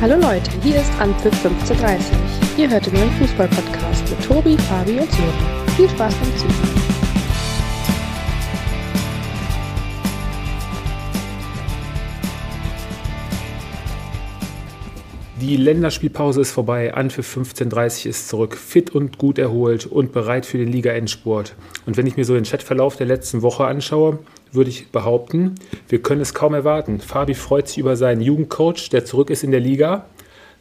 Hallo Leute, hier ist Anpfiff 1530. Ihr hört den neuen Fußball-Podcast mit Tobi, Fabi und Sören. Viel Spaß beim Zuhören. Die Länderspielpause ist vorbei, Anpfiff 15.30 ist zurück, fit und gut erholt und bereit für den Liga-Endsport. Und wenn ich mir so den Chatverlauf der letzten Woche anschaue, würde ich behaupten, wir können es kaum erwarten. Fabi freut sich über seinen Jugendcoach, der zurück ist in der Liga.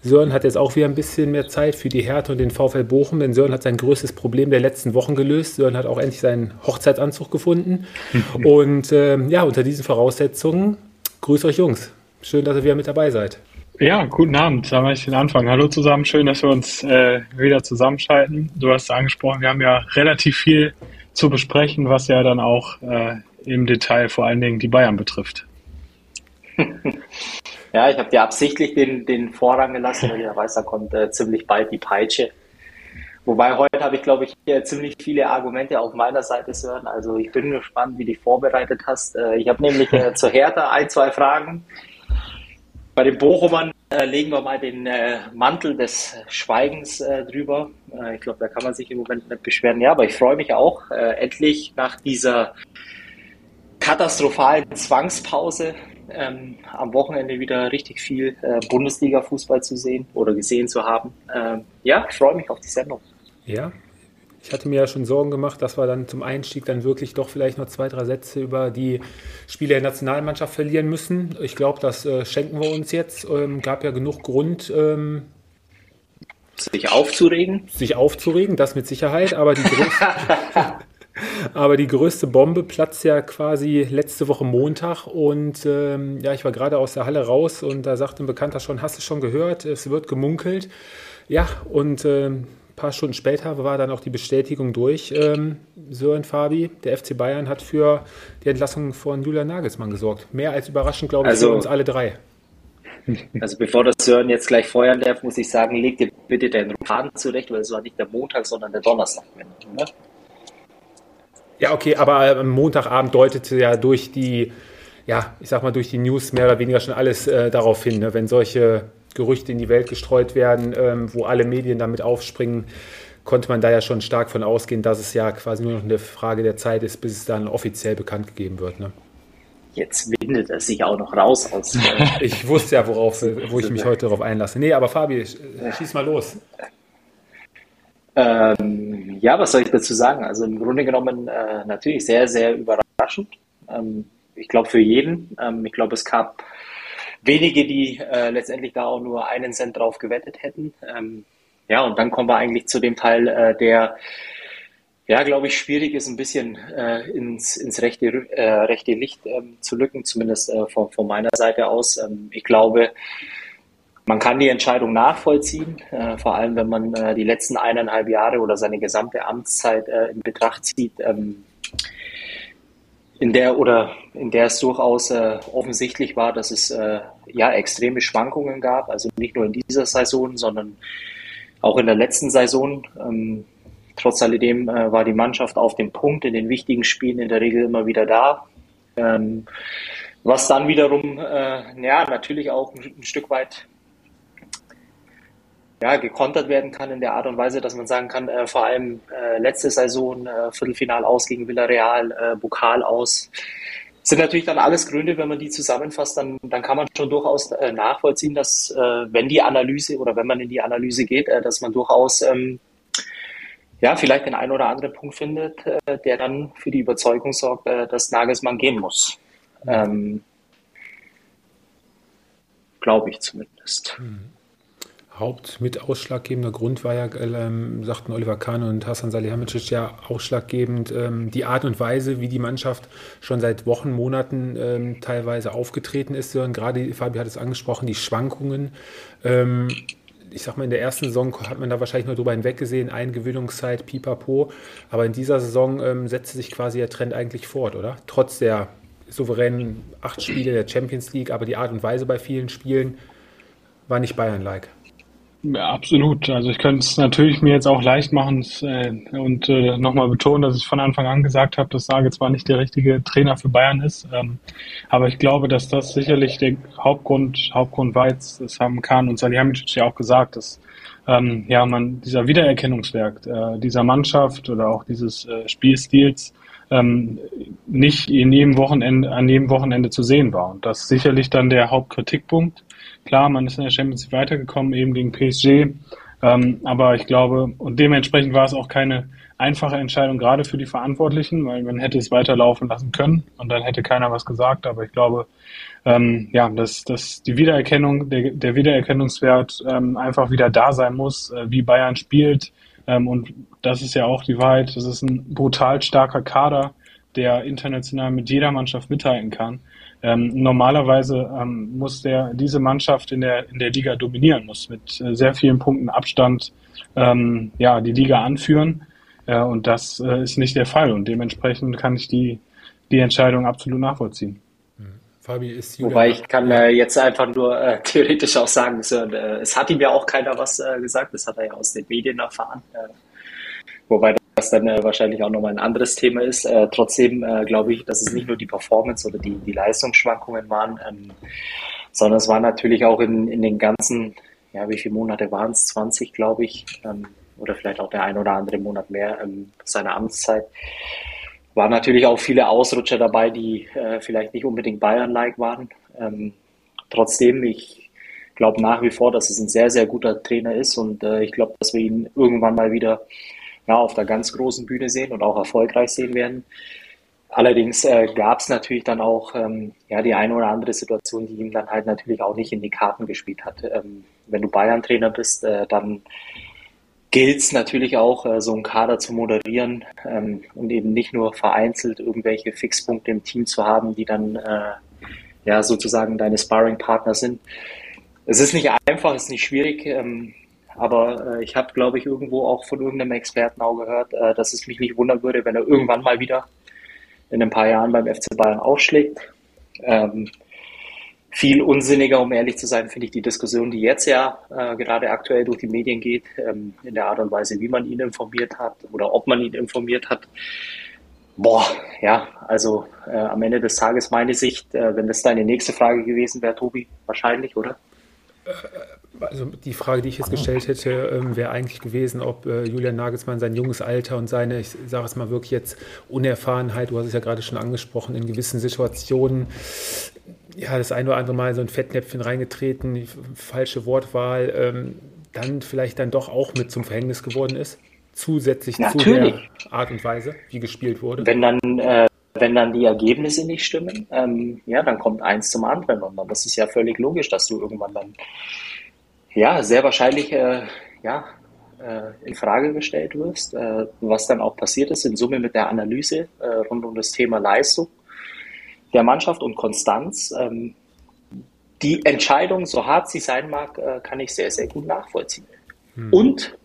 Sören hat jetzt auch wieder ein bisschen mehr Zeit für die Härte und den VfL Bochum, denn Sören hat sein größtes Problem der letzten Wochen gelöst. Sören hat auch endlich seinen Hochzeitsanzug gefunden. und äh, ja, unter diesen Voraussetzungen, grüßt euch Jungs. Schön, dass ihr wieder mit dabei seid. Ja, guten Abend. Da mache ich den Anfang. Hallo zusammen. Schön, dass wir uns äh, wieder zusammenschalten. Du hast angesprochen, wir haben ja relativ viel zu besprechen, was ja dann auch äh, im Detail vor allen Dingen die Bayern betrifft. ja, ich habe dir absichtlich den, den Vorrang gelassen, weil ich weiß, da kommt äh, ziemlich bald die Peitsche. Wobei heute habe ich, glaube ich, hier ziemlich viele Argumente auf meiner Seite, Sören. Also ich bin gespannt, wie du dich vorbereitet hast. Äh, ich habe nämlich äh, zur Hertha ein, zwei Fragen. Bei den Bochumern äh, legen wir mal den äh, Mantel des Schweigens äh, drüber. Äh, ich glaube, da kann man sich im Moment nicht beschweren. Ja, aber ich freue mich auch, endlich nach dieser katastrophalen Zwangspause ähm, am Wochenende wieder richtig viel äh, Bundesliga-Fußball zu sehen oder gesehen zu haben. Ähm, ja, ich freue mich auf die Sendung. Ja, ich hatte mir ja schon Sorgen gemacht, dass wir dann zum Einstieg dann wirklich doch vielleicht noch zwei, drei Sätze über die Spiele der Nationalmannschaft verlieren müssen. Ich glaube, das äh, schenken wir uns jetzt. Ähm, gab ja genug Grund, ähm, sich aufzuregen. Sich aufzuregen, das mit Sicherheit, aber die größte, aber die größte Bombe platzt ja quasi letzte Woche Montag und ähm, ja, ich war gerade aus der Halle raus und da sagte ein Bekannter schon, hast du schon gehört, es wird gemunkelt. Ja, und ähm, paar Stunden später war dann auch die Bestätigung durch. Ähm, Sören Fabi, der FC Bayern hat für die Entlassung von Julian Nagelsmann gesorgt. Mehr als überraschend, glaube ich, also, für uns alle drei. Also bevor das Sören jetzt gleich feuern darf, muss ich sagen, leg dir bitte deinen Faden zurecht, weil es war nicht der Montag, sondern der Donnerstag. Ne? Ja, okay, aber am Montagabend deutete ja durch die, ja, ich sag mal, durch die News mehr oder weniger schon alles äh, darauf hin, ne? wenn solche Gerüchte in die Welt gestreut werden, ähm, wo alle Medien damit aufspringen, konnte man da ja schon stark von ausgehen, dass es ja quasi nur noch eine Frage der Zeit ist, bis es dann offiziell bekannt gegeben wird. Ne? Jetzt windet es sich auch noch raus aus. Äh ich wusste ja, worauf, wo ich mich heute darauf einlasse. Nee, aber Fabi, schieß mal los. Ähm, ja, was soll ich dazu sagen? Also im Grunde genommen äh, natürlich sehr, sehr überraschend. Ähm, ich glaube für jeden. Ähm, ich glaube, es gab wenige, die äh, letztendlich da auch nur einen Cent drauf gewettet hätten. Ähm, ja, und dann kommen wir eigentlich zu dem Teil, äh, der, ja, glaube ich, schwierig ist, ein bisschen äh, ins, ins rechte, äh, rechte Licht ähm, zu lücken, zumindest äh, von, von meiner Seite aus. Ähm, ich glaube, man kann die Entscheidung nachvollziehen, äh, vor allem wenn man äh, die letzten eineinhalb Jahre oder seine gesamte Amtszeit äh, in Betracht zieht. Ähm, in der oder in der es durchaus äh, offensichtlich war, dass es äh, ja extreme Schwankungen gab, also nicht nur in dieser Saison, sondern auch in der letzten Saison. Ähm, trotz alledem äh, war die Mannschaft auf dem Punkt in den wichtigen Spielen in der Regel immer wieder da. Ähm, was dann wiederum ja natürlich auch ein, ein Stück weit ja, gekontert werden kann in der Art und Weise, dass man sagen kann, äh, vor allem äh, letzte Saison, äh, Viertelfinal aus gegen Villarreal, äh, Pokal aus, sind natürlich dann alles Gründe, wenn man die zusammenfasst, dann, dann kann man schon durchaus äh, nachvollziehen, dass äh, wenn die Analyse oder wenn man in die Analyse geht, äh, dass man durchaus ähm, ja, vielleicht den einen oder anderen Punkt findet, äh, der dann für die Überzeugung sorgt, äh, dass Nagelsmann gehen muss. Ähm, Glaube ich zumindest. Mhm. Haupt mit ausschlaggebender Grund war ja, ähm, sagten Oliver Kahn und Hassan Salihamidzic ja ausschlaggebend ähm, die Art und Weise, wie die Mannschaft schon seit Wochen, Monaten ähm, teilweise aufgetreten ist. Und gerade, Fabi hat es angesprochen, die Schwankungen. Ähm, ich sag mal, in der ersten Saison hat man da wahrscheinlich nur drüber hinweggesehen, Eingewöhnungszeit, pipapo. Aber in dieser Saison ähm, setzte sich quasi der Trend eigentlich fort, oder? Trotz der souveränen acht Spiele der Champions League, aber die Art und Weise bei vielen Spielen war nicht Bayern-like. Ja, absolut. Also ich könnte es natürlich mir jetzt auch leicht machen äh, und äh, nochmal betonen, dass ich von Anfang an gesagt habe, dass Sage zwar nicht der richtige Trainer für Bayern ist, ähm, aber ich glaube, dass das sicherlich der Hauptgrund, Hauptgrund war jetzt, das haben Kahn und Salihamidzic ja auch gesagt, dass ähm, ja man dieser Wiedererkennungswert äh, dieser Mannschaft oder auch dieses äh, Spielstils ähm, nicht in jedem Wochenende, an jedem Wochenende zu sehen war. Und das ist sicherlich dann der Hauptkritikpunkt. Klar, man ist in der Champions League weitergekommen, eben gegen PSG. Ähm, aber ich glaube, und dementsprechend war es auch keine einfache Entscheidung, gerade für die Verantwortlichen, weil man hätte es weiterlaufen lassen können und dann hätte keiner was gesagt. Aber ich glaube, ähm, ja, dass, dass die Wiedererkennung, der, der Wiedererkennungswert ähm, einfach wieder da sein muss, äh, wie Bayern spielt, ähm, und das ist ja auch die Wahrheit. Das ist ein brutal starker Kader, der international mit jeder Mannschaft mithalten kann. Ähm, normalerweise ähm, muss der diese Mannschaft in der in der Liga dominieren, muss mit äh, sehr vielen Punkten Abstand ähm, ja die Liga anführen. Äh, und das äh, ist nicht der Fall. Und dementsprechend kann ich die die Entscheidung absolut nachvollziehen. Fabi ist Julian Wobei ich kann äh, jetzt einfach nur äh, theoretisch auch sagen, so, äh, es hat ihm ja auch keiner was äh, gesagt, das hat er ja aus den Medien erfahren. Äh, wobei das dann äh, wahrscheinlich auch nochmal ein anderes Thema ist. Äh, trotzdem äh, glaube ich, dass es nicht nur die Performance oder die, die Leistungsschwankungen waren, ähm, sondern es war natürlich auch in, in den ganzen, ja, wie viele Monate waren es? 20, glaube ich, ähm, oder vielleicht auch der ein oder andere Monat mehr ähm, seiner Amtszeit waren natürlich auch viele Ausrutscher dabei, die äh, vielleicht nicht unbedingt Bayern-like waren. Ähm, trotzdem, ich glaube nach wie vor, dass es ein sehr, sehr guter Trainer ist und äh, ich glaube, dass wir ihn irgendwann mal wieder ja, auf der ganz großen Bühne sehen und auch erfolgreich sehen werden. Allerdings äh, gab es natürlich dann auch ähm, ja, die eine oder andere Situation, die ihm dann halt natürlich auch nicht in die Karten gespielt hat. Ähm, wenn du Bayern-Trainer bist, äh, dann gilt es natürlich auch, äh, so einen Kader zu moderieren ähm, und eben nicht nur vereinzelt irgendwelche Fixpunkte im Team zu haben, die dann äh, ja sozusagen deine Sparring-Partner sind. Es ist nicht einfach, es ist nicht schwierig, ähm, aber äh, ich habe, glaube ich, irgendwo auch von irgendeinem Experten auch gehört, äh, dass es mich nicht wundern würde, wenn er irgendwann mal wieder in ein paar Jahren beim FC Bayern aufschlägt. Ähm, viel unsinniger, um ehrlich zu sein, finde ich die Diskussion, die jetzt ja äh, gerade aktuell durch die Medien geht, ähm, in der Art und Weise, wie man ihn informiert hat oder ob man ihn informiert hat. Boah, ja, also äh, am Ende des Tages meine Sicht, äh, wenn das deine nächste Frage gewesen wäre, Tobi, wahrscheinlich, oder? Also die Frage, die ich jetzt gestellt hätte, ähm, wäre eigentlich gewesen, ob äh, Julian Nagelsmann sein junges Alter und seine, ich sage es mal wirklich jetzt, Unerfahrenheit, du hast es ja gerade schon angesprochen, in gewissen Situationen ja, das ein oder andere Mal so ein Fettnäpfchen reingetreten, falsche Wortwahl, ähm, dann vielleicht dann doch auch mit zum Verhängnis geworden ist, zusätzlich Natürlich. zu der Art und Weise, wie gespielt wurde. Wenn dann, äh, wenn dann die Ergebnisse nicht stimmen, ähm, ja, dann kommt eins zum anderen und dann, das ist ja völlig logisch, dass du irgendwann dann, ja, sehr wahrscheinlich, äh, ja, äh, in Frage gestellt wirst, äh, was dann auch passiert ist in Summe mit der Analyse äh, rund um das Thema Leistung der Mannschaft und Konstanz. Ähm, die Entscheidung, so hart sie sein mag, kann ich sehr, sehr gut nachvollziehen. Hm. Und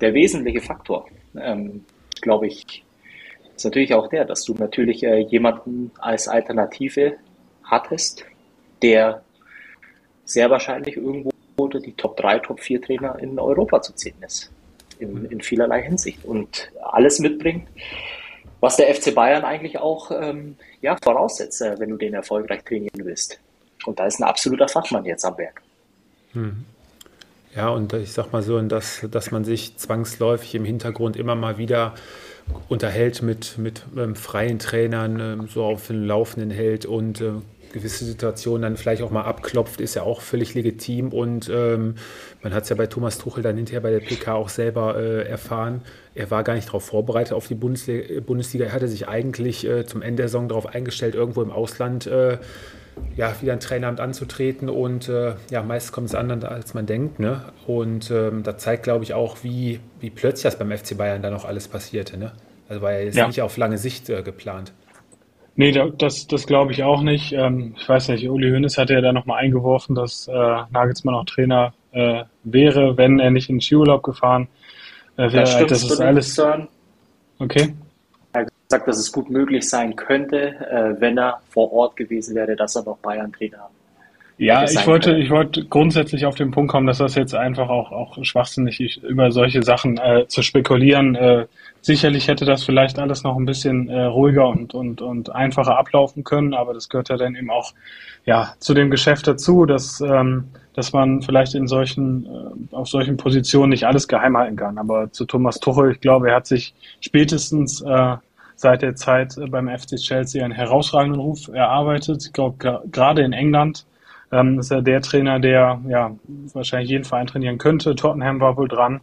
der wesentliche Faktor, ähm, glaube ich, ist natürlich auch der, dass du natürlich äh, jemanden als Alternative hattest, der sehr wahrscheinlich irgendwo die Top 3, Top 4 Trainer in Europa zu zählen ist. In, in vielerlei Hinsicht. Und alles mitbringt, was der FC Bayern eigentlich auch ähm, ja, voraussetzt, äh, wenn du den erfolgreich trainieren willst. Und da ist ein absoluter Fachmann jetzt am Werk. Hm. Ja, und ich sag mal so, dass, dass man sich zwangsläufig im Hintergrund immer mal wieder unterhält mit, mit ähm, freien Trainern, ähm, so auf den Laufenden hält und äh, gewisse Situationen dann vielleicht auch mal abklopft, ist ja auch völlig legitim. Und ähm, man hat es ja bei Thomas Tuchel dann hinterher bei der PK auch selber äh, erfahren. Er war gar nicht darauf vorbereitet auf die Bundesliga. Er hatte sich eigentlich äh, zum Ende der Saison darauf eingestellt, irgendwo im Ausland äh, ja, wieder ein Traineramt anzutreten. Und äh, ja, meist kommt es anders, als man denkt. Ne? Und ähm, da zeigt, glaube ich, auch, wie, wie plötzlich das beim FC Bayern dann noch alles passierte. Ne? Also war ja jetzt ja. nicht auf lange Sicht äh, geplant. Nee, das, das glaube ich auch nicht. Ähm, ich weiß nicht, Uli Hoeneß hatte ja da nochmal eingeworfen, dass äh, Nagelsmann auch Trainer äh, wäre, wenn er nicht in den Skiurlaub gefahren äh, wäre. Das, stimmt, das ist alles. Sagen. Okay. Gesagt, dass es gut möglich sein könnte, äh, wenn er vor Ort gewesen wäre, dass er noch Bayern-Trainer Ja, ich wollte, ich wollte grundsätzlich auf den Punkt kommen, dass das jetzt einfach auch, auch schwachsinnig ist, über solche Sachen äh, zu spekulieren. Äh, sicherlich hätte das vielleicht alles noch ein bisschen äh, ruhiger und, und, und einfacher ablaufen können, aber das gehört ja dann eben auch ja, zu dem Geschäft dazu, dass, ähm, dass man vielleicht in solchen, äh, auf solchen Positionen nicht alles geheim halten kann. Aber zu Thomas Tuchel, ich glaube, er hat sich spätestens äh, seit der Zeit beim FC Chelsea einen herausragenden Ruf erarbeitet. Ich glaube, gerade in England ähm, ist er der Trainer, der ja wahrscheinlich jeden Verein trainieren könnte. Tottenham war wohl dran.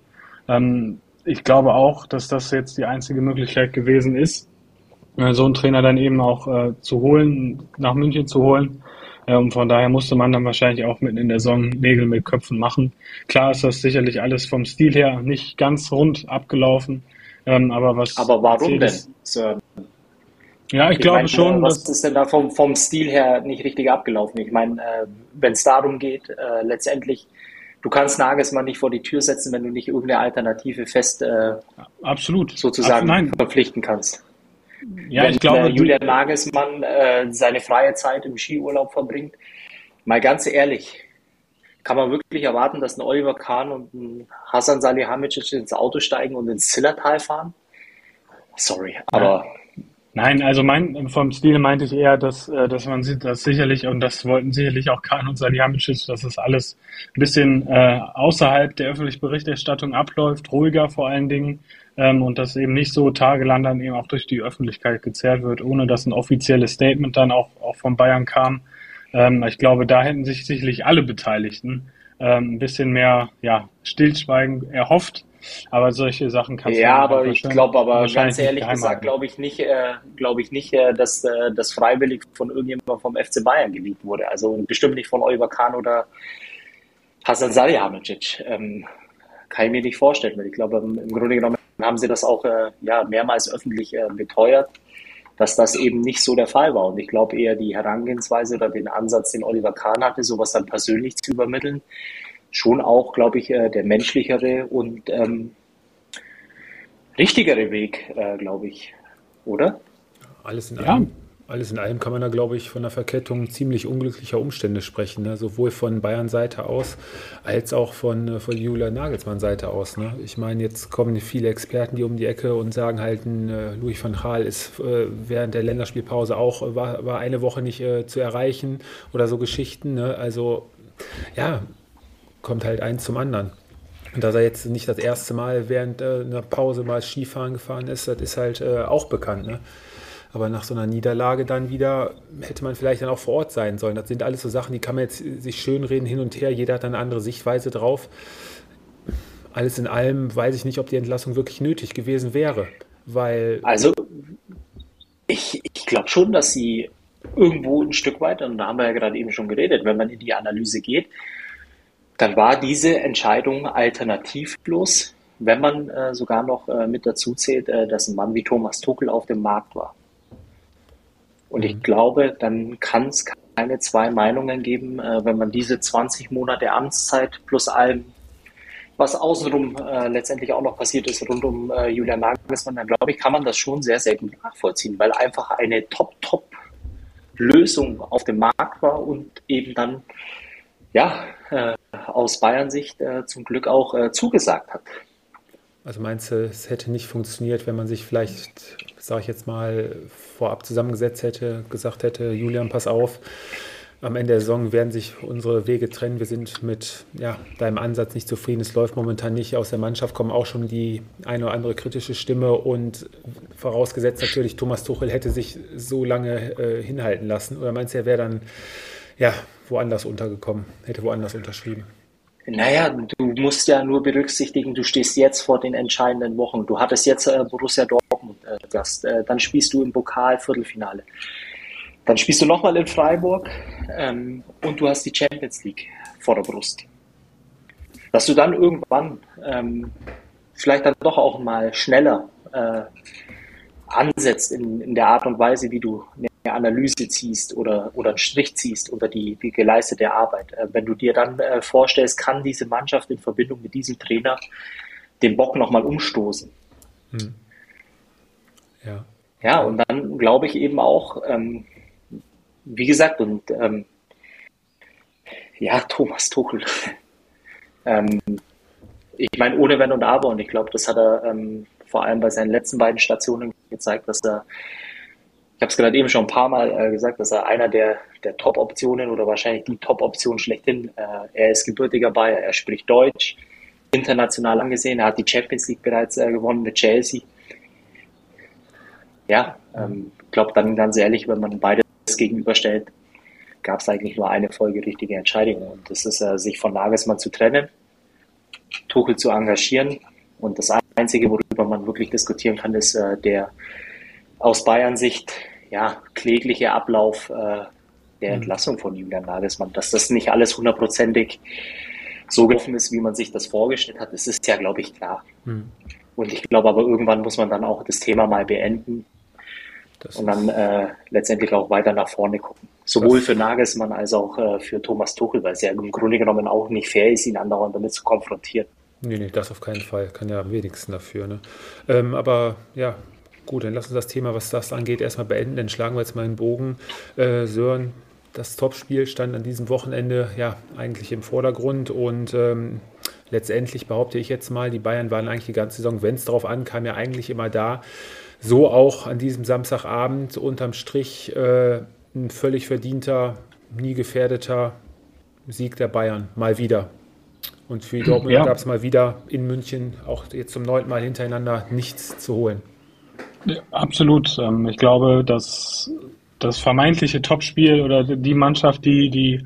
Ähm, ich glaube auch, dass das jetzt die einzige Möglichkeit gewesen ist, äh, so einen Trainer dann eben auch äh, zu holen, nach München zu holen. Äh, und von daher musste man dann wahrscheinlich auch mitten in der Saison Nägel mit Köpfen machen. Klar ist das sicherlich alles vom Stil her nicht ganz rund abgelaufen. Ähm, aber was. Aber warum denn, Sir? Ja, ich, ich glaube meine, schon. Was ist denn da vom, vom Stil her nicht richtig abgelaufen? Ich meine, äh, wenn es darum geht, äh, letztendlich, du kannst Nagelsmann nicht vor die Tür setzen, wenn du nicht irgendeine Alternative fest äh, Absolut. sozusagen Absolut. verpflichten kannst. Ja, wenn ich glaube, äh, Julian Nagelsmann äh, seine freie Zeit im Skiurlaub verbringt, mal ganz ehrlich, kann man wirklich erwarten, dass ein Oliver Kahn und ein Hasan Salihamidzic ins Auto steigen und ins Zillertal fahren? Sorry, aber Nein, also mein, vom Stil meinte ich eher, dass, äh, dass man sieht, dass sicherlich, und das wollten sicherlich auch Kahn und Salihamidzic, dass es alles ein bisschen äh, außerhalb der öffentlichen Berichterstattung abläuft, ruhiger vor allen Dingen, ähm, und dass eben nicht so tagelang dann eben auch durch die Öffentlichkeit gezerrt wird, ohne dass ein offizielles Statement dann auch, auch von Bayern kam. Ähm, ich glaube, da hätten sich sicherlich alle Beteiligten ähm, ein bisschen mehr ja, Stillschweigen erhofft. Aber solche Sachen kannst ja, du aber ich glaube, aber ganz ehrlich gesagt, glaube ich nicht, äh, glaube ich nicht, äh, dass äh, das freiwillig von irgendjemandem vom FC Bayern geleakt wurde. Also bestimmt nicht von Oliver Kahn oder Hasan Salihamidzic. Ähm, kann ich mir nicht vorstellen, weil ich glaube, im Grunde genommen haben sie das auch äh, ja, mehrmals öffentlich äh, beteuert, dass das eben nicht so der Fall war. Und ich glaube eher die Herangehensweise oder den Ansatz, den Oliver Kahn hatte, sowas dann persönlich zu übermitteln, schon auch, glaube ich, äh, der menschlichere und ähm, richtigere Weg, äh, glaube ich, oder? Alles in allem. Alles in allem kann man da, glaube ich, von der Verkettung ziemlich unglücklicher Umstände sprechen. Ne? Sowohl von Bayern Seite aus als auch von, äh, von Julian Nagelsmann Seite aus. Ne? Ich meine, jetzt kommen viele Experten, die um die Ecke und sagen halt, äh, Louis van Gaal ist äh, während der Länderspielpause auch, äh, war, war eine Woche nicht äh, zu erreichen oder so Geschichten. Ne? Also ja, kommt halt eins zum anderen. Und dass er jetzt nicht das erste Mal während äh, einer Pause mal Skifahren gefahren ist, das ist halt auch bekannt. Aber nach so einer Niederlage dann wieder hätte man vielleicht dann auch vor Ort sein sollen. Das sind alles so Sachen, die kann man jetzt sich schönreden hin und her. Jeder hat eine andere Sichtweise drauf. Alles in allem weiß ich nicht, ob die Entlassung wirklich nötig gewesen wäre. Weil also, ich, ich glaube schon, dass sie irgendwo ein Stück weit, und da haben wir ja gerade eben schon geredet, wenn man in die Analyse geht, dann war diese Entscheidung alternativlos, wenn man äh, sogar noch äh, mit dazu zählt, äh, dass ein Mann wie Thomas Tuchel auf dem Markt war. Und ich mhm. glaube, dann kann es keine zwei Meinungen geben, äh, wenn man diese 20 Monate Amtszeit plus allem, was außenrum äh, letztendlich auch noch passiert ist, rund um äh, Julian Nagelsmann, dann glaube ich, kann man das schon sehr, sehr gut nachvollziehen, weil einfach eine Top-Top-Lösung auf dem Markt war und eben dann ja, äh, aus Bayern-Sicht äh, zum Glück auch äh, zugesagt hat. Also meinst du, es hätte nicht funktioniert, wenn man sich vielleicht, sage ich jetzt mal, vorab zusammengesetzt hätte, gesagt hätte, Julian, pass auf, am Ende der Saison werden sich unsere Wege trennen. Wir sind mit ja, deinem Ansatz nicht zufrieden. Es läuft momentan nicht. Aus der Mannschaft kommen auch schon die eine oder andere kritische Stimme. Und vorausgesetzt natürlich, Thomas Tuchel hätte sich so lange äh, hinhalten lassen. Oder meinst du, er wäre dann ja, woanders untergekommen, hätte woanders unterschrieben. Naja, du musst ja nur berücksichtigen, du stehst jetzt vor den entscheidenden Wochen. Du hattest jetzt äh, Borussia Dortmund äh, Gast, äh, dann spielst du im Pokal Viertelfinale. Dann spielst du nochmal in Freiburg ähm, und du hast die Champions League vor der Brust. Dass du dann irgendwann ähm, vielleicht dann doch auch mal schneller äh, ansetzt in, in der Art und Weise, wie du Analyse ziehst oder, oder einen Strich ziehst unter die, die geleistete Arbeit. Äh, wenn du dir dann äh, vorstellst, kann diese Mannschaft in Verbindung mit diesem Trainer den Bock nochmal umstoßen. Hm. Ja. Ja, und dann glaube ich eben auch, ähm, wie gesagt, und ähm, Ja, Thomas Tuchel. ähm, ich meine, ohne Wenn und Aber. Und ich glaube, das hat er ähm, vor allem bei seinen letzten beiden Stationen gezeigt, dass er, ich habe es gerade eben schon ein paar Mal äh, gesagt, dass er einer der, der Top-Optionen oder wahrscheinlich die Top-Option schlechthin, äh, er ist gebürtiger Bayer, er spricht Deutsch, international angesehen, er hat die Champions League bereits äh, gewonnen mit Chelsea. Ja, ähm, ich glaube dann ganz ehrlich, wenn man beides gegenüberstellt, gab es eigentlich nur eine folgerichtige Entscheidung. Und das ist, äh, sich von Nagelsmann zu trennen, Tuchel zu engagieren. Und das Einzige, worüber man wirklich diskutieren kann, ist äh, der aus Bayern-Sicht ja, klägliche Ablauf äh, der mhm. Entlassung von Julian Nagelsmann. Dass das nicht alles hundertprozentig so gelaufen ist, wie man sich das vorgestellt hat, das ist ja, glaube ich, klar. Mhm. Und ich glaube aber, irgendwann muss man dann auch das Thema mal beenden das und dann äh, letztendlich auch weiter nach vorne gucken. Sowohl für Nagelsmann als auch äh, für Thomas Tuchel, weil es ja im Grunde genommen auch nicht fair ist, ihn andauernd damit zu konfrontieren. Nee, nee, das auf keinen Fall. Kann ja am wenigsten dafür. Ne? Ähm, aber ja, gut, dann lass uns das Thema, was das angeht, erstmal beenden. Dann schlagen wir jetzt mal einen Bogen. Äh, Sören, das Topspiel stand an diesem Wochenende ja eigentlich im Vordergrund und ähm, letztendlich behaupte ich jetzt mal, die Bayern waren eigentlich die ganze Saison, wenn es darauf ankam, ja eigentlich immer da. So auch an diesem Samstagabend unterm Strich äh, ein völlig verdienter, nie gefährdeter Sieg der Bayern. Mal wieder. Und für die Dortmund ja. gab es mal wieder in München auch jetzt zum neunten Mal hintereinander nichts zu holen. Ja, absolut. Ähm, ich glaube, dass das vermeintliche Topspiel oder die Mannschaft, die, die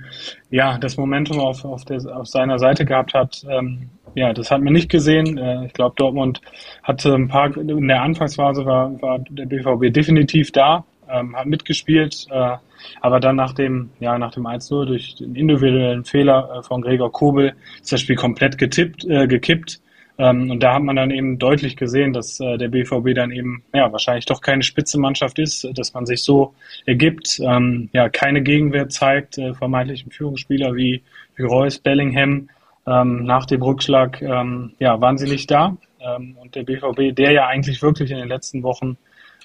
ja das Momentum auf, auf, der, auf seiner Seite gehabt hat, ähm, ja, das hat man nicht gesehen. Äh, ich glaube, Dortmund hatte ein paar, in der Anfangsphase war, war der BVB definitiv da, ähm, hat mitgespielt, äh, aber dann nach dem, ja, nach dem 1-0 durch den individuellen Fehler äh, von Gregor Kobel ist das Spiel komplett getippt, äh, gekippt. Ähm, und da hat man dann eben deutlich gesehen, dass äh, der BVB dann eben, ja, wahrscheinlich doch keine Spitzenmannschaft ist, dass man sich so ergibt, ähm, ja, keine Gegenwehr zeigt, äh, vermeintlichen Führungsspieler wie, wie Reus, Bellingham, ähm, nach dem Rückschlag, ähm, ja, waren sie nicht da. Ähm, und der BVB, der ja eigentlich wirklich in den letzten Wochen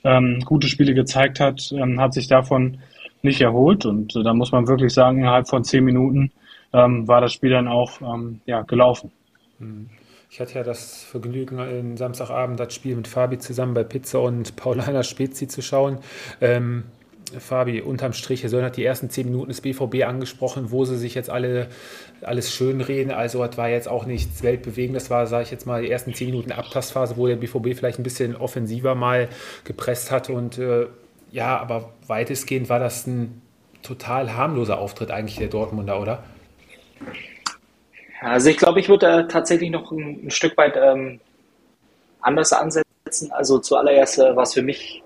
ähm, gute Spiele gezeigt hat, hat sich davon nicht erholt. Und äh, da muss man wirklich sagen, innerhalb von zehn Minuten war das Spiel dann auch ja, gelaufen. Mhm. Ich hatte ja das Vergnügen, am Samstagabend das Spiel mit Fabi zusammen bei Pizza und Paulana Spezi zu schauen. Ähm, Fabi, unterm Strich, Herr Söllner hat die ersten zehn Minuten des BVB angesprochen, wo sie sich jetzt alle alles schön reden. Also es war jetzt auch nichts Weltbewegendes. Das war, sage ich jetzt mal, die ersten zehn Minuten Abtastphase, wo der BVB vielleicht ein bisschen offensiver mal gepresst hat. Und äh, ja, aber weitestgehend war das ein total harmloser Auftritt eigentlich der Dortmunder, oder? Also ich glaube, ich würde tatsächlich noch ein, ein Stück weit ähm, anders ansetzen. Also zuallererst äh, war es für mich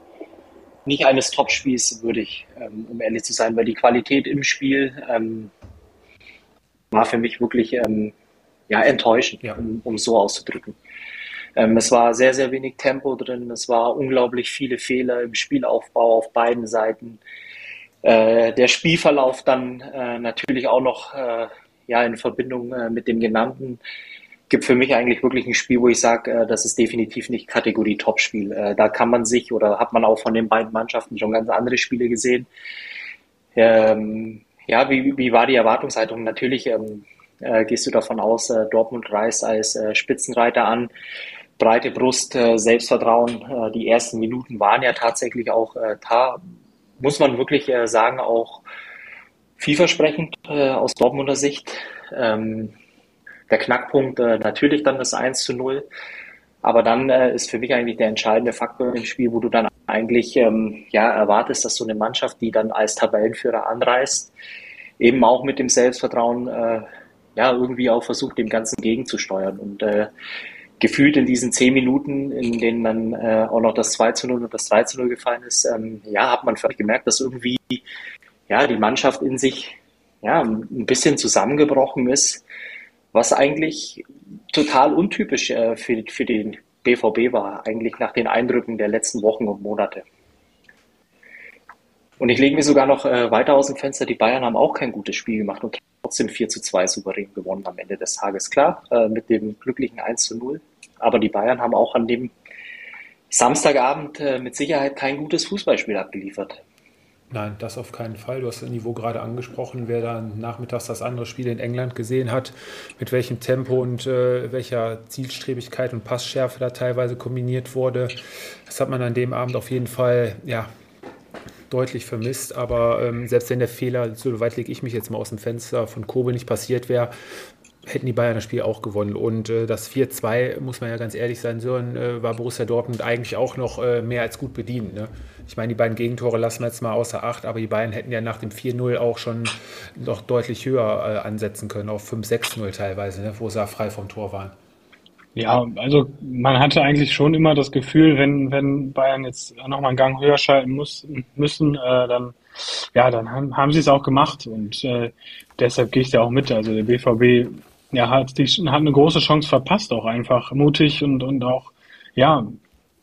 nicht eines Topspiels würdig, ähm, um ehrlich zu sein, weil die Qualität im Spiel ähm, war für mich wirklich ähm, ja, enttäuschend, ja. Um, um so auszudrücken. Ähm, es war sehr, sehr wenig Tempo drin, es war unglaublich viele Fehler im Spielaufbau auf beiden Seiten. Äh, der Spielverlauf dann äh, natürlich auch noch äh, ja, in Verbindung äh, mit dem genannten gibt für mich eigentlich wirklich ein Spiel, wo ich sage, äh, das ist definitiv nicht Kategorie Topspiel. Äh, da kann man sich oder hat man auch von den beiden Mannschaften schon ganz andere Spiele gesehen. Ähm, ja, wie, wie war die Erwartungshaltung? Natürlich ähm, äh, gehst du davon aus, äh, Dortmund reist als äh, Spitzenreiter an, breite Brust, äh, Selbstvertrauen. Äh, die ersten Minuten waren ja tatsächlich auch äh, da, muss man wirklich äh, sagen, auch vielversprechend äh, aus Dortmunder Sicht. Ähm, der Knackpunkt äh, natürlich dann das 1 zu 0. Aber dann äh, ist für mich eigentlich der entscheidende Faktor im Spiel, wo du dann eigentlich ähm, ja, erwartest, dass so eine Mannschaft, die dann als Tabellenführer anreist, eben auch mit dem Selbstvertrauen äh, ja, irgendwie auch versucht, dem Ganzen gegenzusteuern. Und äh, gefühlt in diesen zehn Minuten, in denen dann äh, auch noch das 2 zu 0 und das 3 zu 0 gefallen ist, ähm, ja, hat man völlig gemerkt, dass irgendwie ja, die Mannschaft in sich ja, ein bisschen zusammengebrochen ist was eigentlich total untypisch äh, für, für den BVB war, eigentlich nach den Eindrücken der letzten Wochen und Monate. Und ich lege mir sogar noch äh, weiter aus dem Fenster, die Bayern haben auch kein gutes Spiel gemacht und trotzdem 4 zu 2 souverän gewonnen am Ende des Tages. Klar, äh, mit dem glücklichen 1 zu 0. Aber die Bayern haben auch an dem Samstagabend äh, mit Sicherheit kein gutes Fußballspiel abgeliefert. Nein, das auf keinen Fall. Du hast das Niveau gerade angesprochen. Wer dann nachmittags das andere Spiel in England gesehen hat, mit welchem Tempo und äh, welcher Zielstrebigkeit und Passschärfe da teilweise kombiniert wurde, das hat man an dem Abend auf jeden Fall ja, deutlich vermisst. Aber ähm, selbst wenn der Fehler, so weit lege ich mich jetzt mal aus dem Fenster, von Kobe nicht passiert wäre, hätten die Bayern das Spiel auch gewonnen. Und äh, das 4-2, muss man ja ganz ehrlich sein, so äh, war Borussia Dortmund eigentlich auch noch äh, mehr als gut bedient. Ne? Ich meine, die beiden Gegentore lassen wir jetzt mal außer Acht, aber die Bayern hätten ja nach dem 4-0 auch schon noch deutlich höher äh, ansetzen können, auf 5-6-0 teilweise, ne? wo sie frei vom Tor waren. Ja, also man hatte eigentlich schon immer das Gefühl, wenn, wenn Bayern jetzt nochmal einen Gang höher schalten muss, müssen, äh, dann, ja, dann haben, haben sie es auch gemacht und äh, deshalb gehe ich da auch mit. Also der BVB ja, hat, die, hat eine große Chance verpasst, auch einfach mutig und, und auch, ja,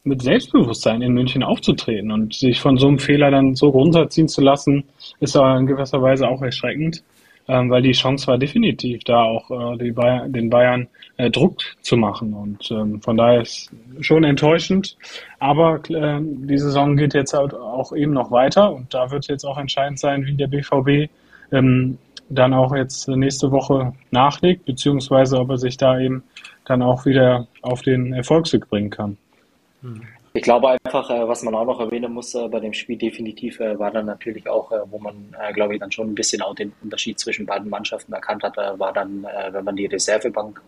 mit Selbstbewusstsein in München aufzutreten und sich von so einem Fehler dann so runterziehen zu lassen, ist aber in gewisser Weise auch erschreckend, ähm, weil die Chance war definitiv da, auch äh, Bayern, den Bayern äh, Druck zu machen und ähm, von daher ist schon enttäuschend, aber äh, die Saison geht jetzt halt auch eben noch weiter und da wird jetzt auch entscheidend sein, wie der BVB ähm, dann auch jetzt nächste Woche nachlegt, beziehungsweise ob er sich da eben dann auch wieder auf den Erfolgsweg bringen kann. Ich glaube einfach, äh, was man auch noch erwähnen muss äh, bei dem Spiel definitiv, äh, war dann natürlich auch, wo man, glaube ich, dann schon ein bisschen auch den Unterschied zwischen beiden Mannschaften erkannt hat, war dann, wenn man die Reservebank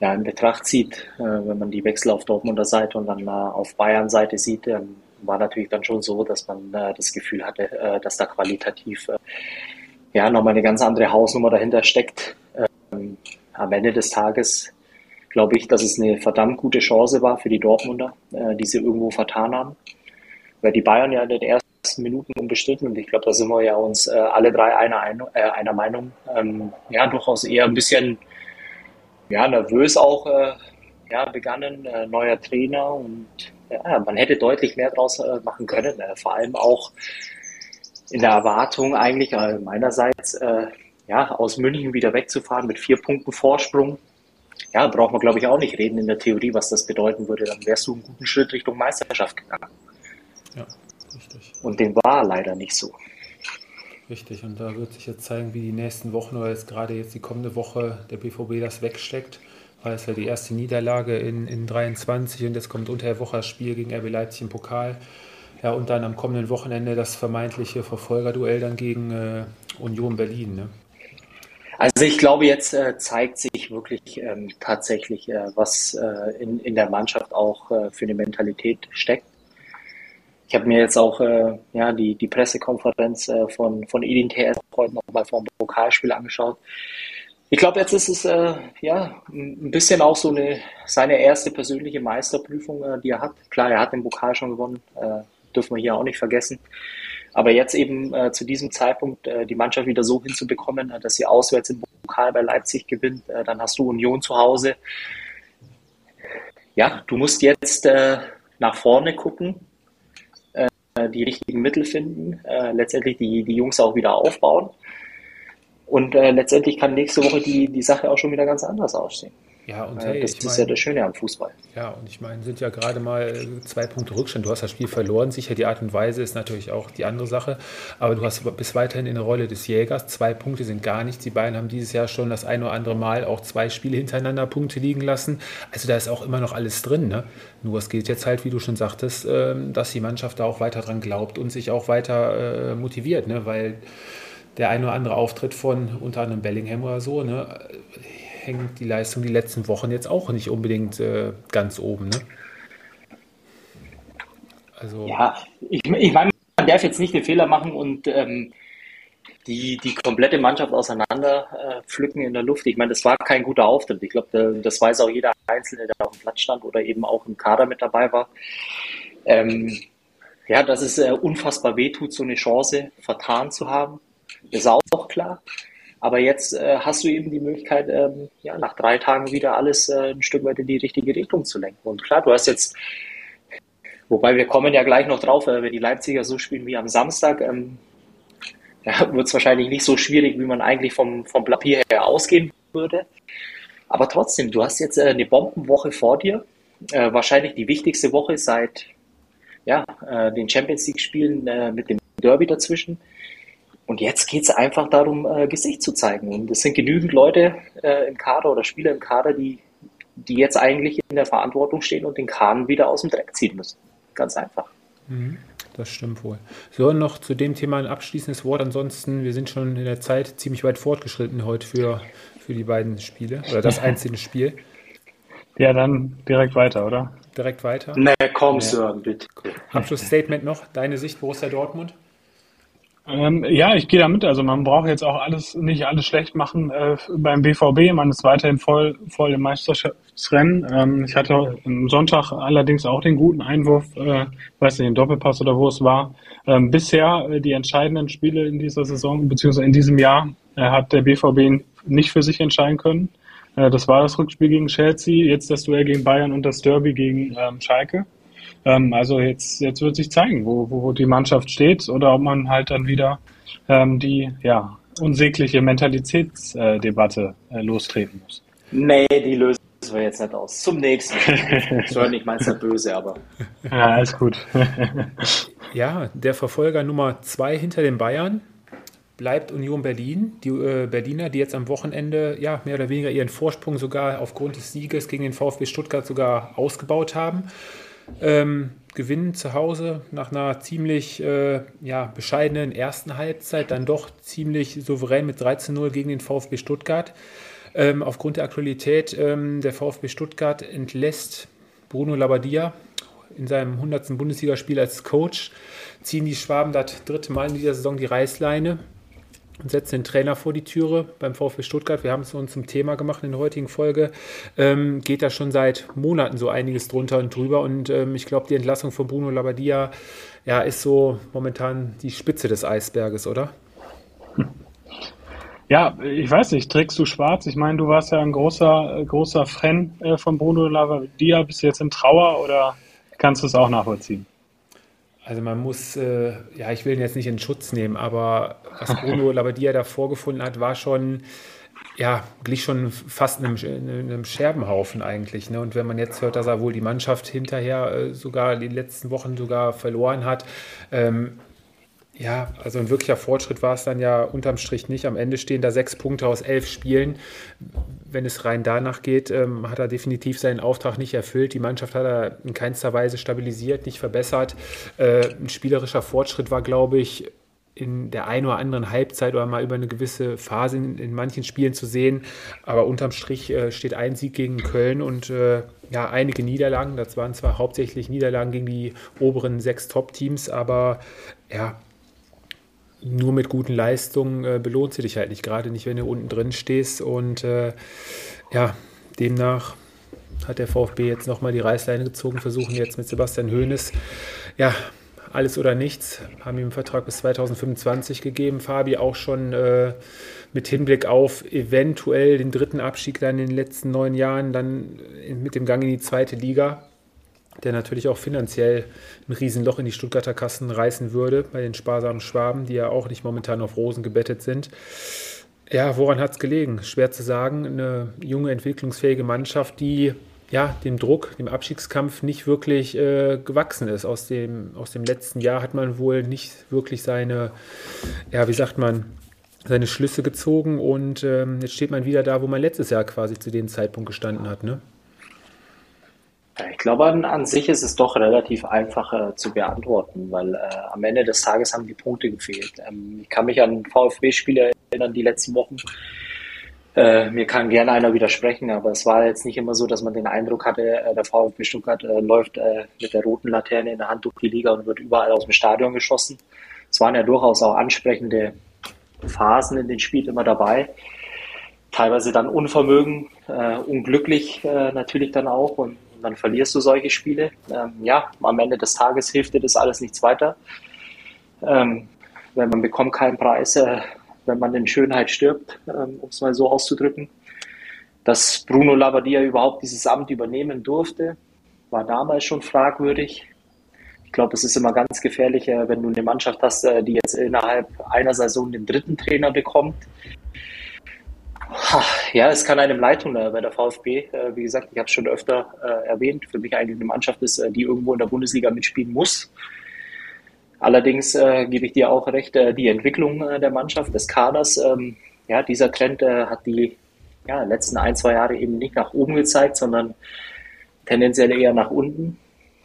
ja, in Betracht zieht, wenn man die Wechsel auf Dortmunder Seite und dann auf Bayern Seite sieht, ähm, war natürlich dann schon so, dass man das Gefühl hatte, dass da qualitativ ja, nochmal eine ganz andere Hausnummer dahinter steckt. Ähm, am Ende des Tages glaube ich, dass es eine verdammt gute Chance war für die Dortmunder, äh, die sie irgendwo vertan haben. Weil die Bayern ja in den ersten Minuten unbestritten, und ich glaube, da sind wir ja uns äh, alle drei einer, äh, einer Meinung, ähm, ja, durchaus eher ein bisschen ja, nervös auch äh, ja, begannen, äh, neuer Trainer und ja, man hätte deutlich mehr draus äh, machen können, vor allem auch in der Erwartung eigentlich äh, meinerseits, äh, ja, aus München wieder wegzufahren mit vier Punkten Vorsprung. Ja, braucht man glaube ich auch nicht reden in der Theorie, was das bedeuten würde. Dann wärst du einen guten Schritt Richtung Meisterschaft gegangen. Ja, richtig. Und dem war leider nicht so. Richtig, und da wird sich jetzt zeigen, wie die nächsten Wochen oder jetzt gerade jetzt die kommende Woche der BVB das wegsteckt. Weil es ja die erste Niederlage in, in 23 und jetzt kommt unter der Woche das Spiel gegen RB Leipzig im Pokal. Ja, und dann am kommenden Wochenende das vermeintliche Verfolgerduell dann gegen äh, Union Berlin. Ne? Also ich glaube, jetzt äh, zeigt sich wirklich ähm, tatsächlich, äh, was äh, in, in der Mannschaft auch äh, für eine Mentalität steckt. Ich habe mir jetzt auch äh, ja, die, die Pressekonferenz von, von Edin TS heute nochmal vor dem Pokalspiel angeschaut. Ich glaube, jetzt ist es ja ein bisschen auch so eine seine erste persönliche Meisterprüfung, die er hat. Klar, er hat den Pokal schon gewonnen, dürfen wir hier auch nicht vergessen. Aber jetzt eben äh, zu diesem Zeitpunkt äh, die Mannschaft wieder so hinzubekommen, äh, dass sie auswärts im Pokal bei Leipzig gewinnt, äh, dann hast du Union zu Hause. Ja, du musst jetzt äh, nach vorne gucken, äh, die richtigen Mittel finden, letztendlich die, die Jungs auch wieder aufbauen. Und letztendlich kann nächste Woche die, die Sache auch schon wieder ganz anders aussehen. Ja, und äh, hey, das ist mein, ja das Schöne am Fußball. Ja, und ich meine, sind ja gerade mal zwei Punkte Rückstand. Du hast das Spiel verloren. Sicher, die Art und Weise ist natürlich auch die andere Sache. Aber du hast bis weiterhin in der Rolle des Jägers. Zwei Punkte sind gar nichts. Die beiden haben dieses Jahr schon das ein oder andere Mal auch zwei Spiele hintereinander Punkte liegen lassen. Also da ist auch immer noch alles drin. Ne? Nur es geht jetzt halt, wie du schon sagtest, ähm, dass die Mannschaft da auch weiter dran glaubt und sich auch weiter äh, motiviert. Ne? Weil der ein oder andere Auftritt von unter anderem Bellingham oder so, ne? Hängt die Leistung die letzten Wochen jetzt auch nicht unbedingt äh, ganz oben. Ne? Also ja, ich, ich meine, man darf jetzt nicht den Fehler machen und ähm, die, die komplette Mannschaft auseinander äh, pflücken in der Luft. Ich meine, das war kein guter Auftritt. Ich glaube, das weiß auch jeder Einzelne, der auf dem Platz stand oder eben auch im Kader mit dabei war. Ähm, ja, dass es äh, unfassbar wehtut, so eine Chance vertan zu haben, ist auch klar. Aber jetzt äh, hast du eben die Möglichkeit, ähm, ja, nach drei Tagen wieder alles äh, ein Stück weit in die richtige Richtung zu lenken. Und klar, du hast jetzt, wobei wir kommen ja gleich noch drauf, äh, wenn die Leipziger so spielen wie am Samstag, ähm, ja, wird es wahrscheinlich nicht so schwierig, wie man eigentlich vom, vom Papier her ausgehen würde. Aber trotzdem, du hast jetzt äh, eine Bombenwoche vor dir. Äh, wahrscheinlich die wichtigste Woche seit ja, äh, den Champions League-Spielen mit dem Derby dazwischen. Und jetzt geht es einfach darum, äh, Gesicht zu zeigen. Und es sind genügend Leute äh, im Kader oder Spieler im Kader, die, die jetzt eigentlich in der Verantwortung stehen und den Kahn wieder aus dem Dreck ziehen müssen. Ganz einfach. Mhm, das stimmt wohl. So, noch zu dem Thema ein abschließendes Wort. Ansonsten, wir sind schon in der Zeit ziemlich weit fortgeschritten heute für, für die beiden Spiele oder das einzelne Spiel. Ja, dann direkt weiter, oder? Direkt weiter. Na komm, ja. Sören, bitte. Abschlussstatement noch, deine Sicht, Borussia Dortmund? Ähm, ja, ich gehe da mit. Also man braucht jetzt auch alles nicht alles schlecht machen äh, beim BVB. Man ist weiterhin voll voll im Meisterschaftsrennen. Ähm, ich hatte am Sonntag allerdings auch den guten Einwurf, äh, weiß nicht, den Doppelpass oder wo es war. Ähm, bisher äh, die entscheidenden Spiele in dieser Saison beziehungsweise in diesem Jahr äh, hat der BVB nicht für sich entscheiden können. Äh, das war das Rückspiel gegen Chelsea, jetzt das Duell gegen Bayern und das Derby gegen ähm, Schalke. Ähm, also jetzt, jetzt wird sich zeigen, wo, wo die Mannschaft steht oder ob man halt dann wieder ähm, die ja, unsägliche Mentalitätsdebatte äh, lostreten muss. Nee, die lösen wir jetzt nicht aus. Zum nächsten. Soll nicht meins ja böse, aber. Ja, alles gut. ja, der Verfolger Nummer zwei hinter den Bayern bleibt Union Berlin. Die äh, Berliner, die jetzt am Wochenende ja mehr oder weniger ihren Vorsprung sogar aufgrund des Sieges gegen den VfB Stuttgart sogar ausgebaut haben ähm, gewinnen zu Hause nach einer ziemlich äh, ja, bescheidenen ersten Halbzeit, dann doch ziemlich souverän mit 13-0 gegen den VfB Stuttgart. Ähm, aufgrund der Aktualität, ähm, der VfB Stuttgart entlässt Bruno Labbadia in seinem 100. Bundesligaspiel als Coach, ziehen die Schwaben das dritte Mal in dieser Saison die Reißleine und setzt den Trainer vor die Türe beim VfB Stuttgart. Wir haben es uns zum Thema gemacht in der heutigen Folge. Ähm, geht da schon seit Monaten so einiges drunter und drüber. Und ähm, ich glaube, die Entlassung von Bruno Labbadia ja, ist so momentan die Spitze des Eisberges, oder? Ja, ich weiß nicht, trägst du schwarz? Ich meine, du warst ja ein großer, großer Fan äh, von Bruno Labbadia. Bist du jetzt in Trauer oder kannst du es auch nachvollziehen? Also man muss, äh, ja, ich will ihn jetzt nicht in Schutz nehmen, aber was Bruno Labbadia da vorgefunden hat, war schon, ja, glich schon fast einem, einem Scherbenhaufen eigentlich. Ne? Und wenn man jetzt hört, dass er wohl die Mannschaft hinterher äh, sogar die letzten Wochen sogar verloren hat, ähm, ja, also ein wirklicher Fortschritt war es dann ja unterm Strich nicht. Am Ende stehen da sechs Punkte aus elf Spielen. Wenn es rein danach geht, ähm, hat er definitiv seinen Auftrag nicht erfüllt. Die Mannschaft hat er in keinster Weise stabilisiert, nicht verbessert. Äh, ein spielerischer Fortschritt war, glaube ich, in der einen oder anderen Halbzeit oder mal über eine gewisse Phase in, in manchen Spielen zu sehen. Aber unterm Strich äh, steht ein Sieg gegen Köln und äh, ja, einige Niederlagen. Das waren zwar hauptsächlich Niederlagen gegen die oberen sechs Top-Teams, aber ja, nur mit guten Leistungen äh, belohnt sie dich halt nicht, gerade nicht, wenn du unten drin stehst. Und äh, ja, demnach hat der VfB jetzt nochmal die Reißleine gezogen, versuchen jetzt mit Sebastian Hoeneß, ja, alles oder nichts, haben ihm einen Vertrag bis 2025 gegeben. Fabi auch schon äh, mit Hinblick auf eventuell den dritten Abstieg dann in den letzten neun Jahren, dann mit dem Gang in die zweite Liga der natürlich auch finanziell ein Riesenloch in die Stuttgarter Kassen reißen würde, bei den sparsamen Schwaben, die ja auch nicht momentan auf Rosen gebettet sind. Ja, woran hat es gelegen? Schwer zu sagen. Eine junge, entwicklungsfähige Mannschaft, die ja, dem Druck, dem Abstiegskampf nicht wirklich äh, gewachsen ist. Aus dem, aus dem letzten Jahr hat man wohl nicht wirklich seine, ja, wie sagt man, seine Schlüsse gezogen und ähm, jetzt steht man wieder da, wo man letztes Jahr quasi zu dem Zeitpunkt gestanden hat. Ne? Ich glaube, an, sich ist es doch relativ einfach äh, zu beantworten, weil äh, am Ende des Tages haben die Punkte gefehlt. Ähm, ich kann mich an VfB-Spiele erinnern, die letzten Wochen. Äh, mir kann gerne einer widersprechen, aber es war jetzt nicht immer so, dass man den Eindruck hatte, äh, der VfB Stuttgart äh, läuft äh, mit der roten Laterne in der Hand durch die Liga und wird überall aus dem Stadion geschossen. Es waren ja durchaus auch ansprechende Phasen in den Spielen immer dabei. Teilweise dann Unvermögen, unglücklich natürlich dann auch und dann verlierst du solche Spiele. Ähm, ja, am Ende des Tages hilft dir das alles nichts weiter. Ähm, weil man bekommt keinen Preis, äh, wenn man in Schönheit stirbt, ähm, um es mal so auszudrücken. Dass Bruno Labbadia überhaupt dieses Amt übernehmen durfte, war damals schon fragwürdig. Ich glaube, es ist immer ganz gefährlich, äh, wenn du eine Mannschaft hast, äh, die jetzt innerhalb einer Saison den dritten Trainer bekommt, ja, es kann einem leid tun äh, bei der VfB. Äh, wie gesagt, ich habe es schon öfter äh, erwähnt, für mich eigentlich eine Mannschaft ist, die irgendwo in der Bundesliga mitspielen muss. Allerdings äh, gebe ich dir auch recht, die Entwicklung der Mannschaft, des Kaders, ähm, ja, dieser Trend hat die ja, letzten ein, zwei Jahre eben nicht nach oben gezeigt, sondern tendenziell eher nach unten.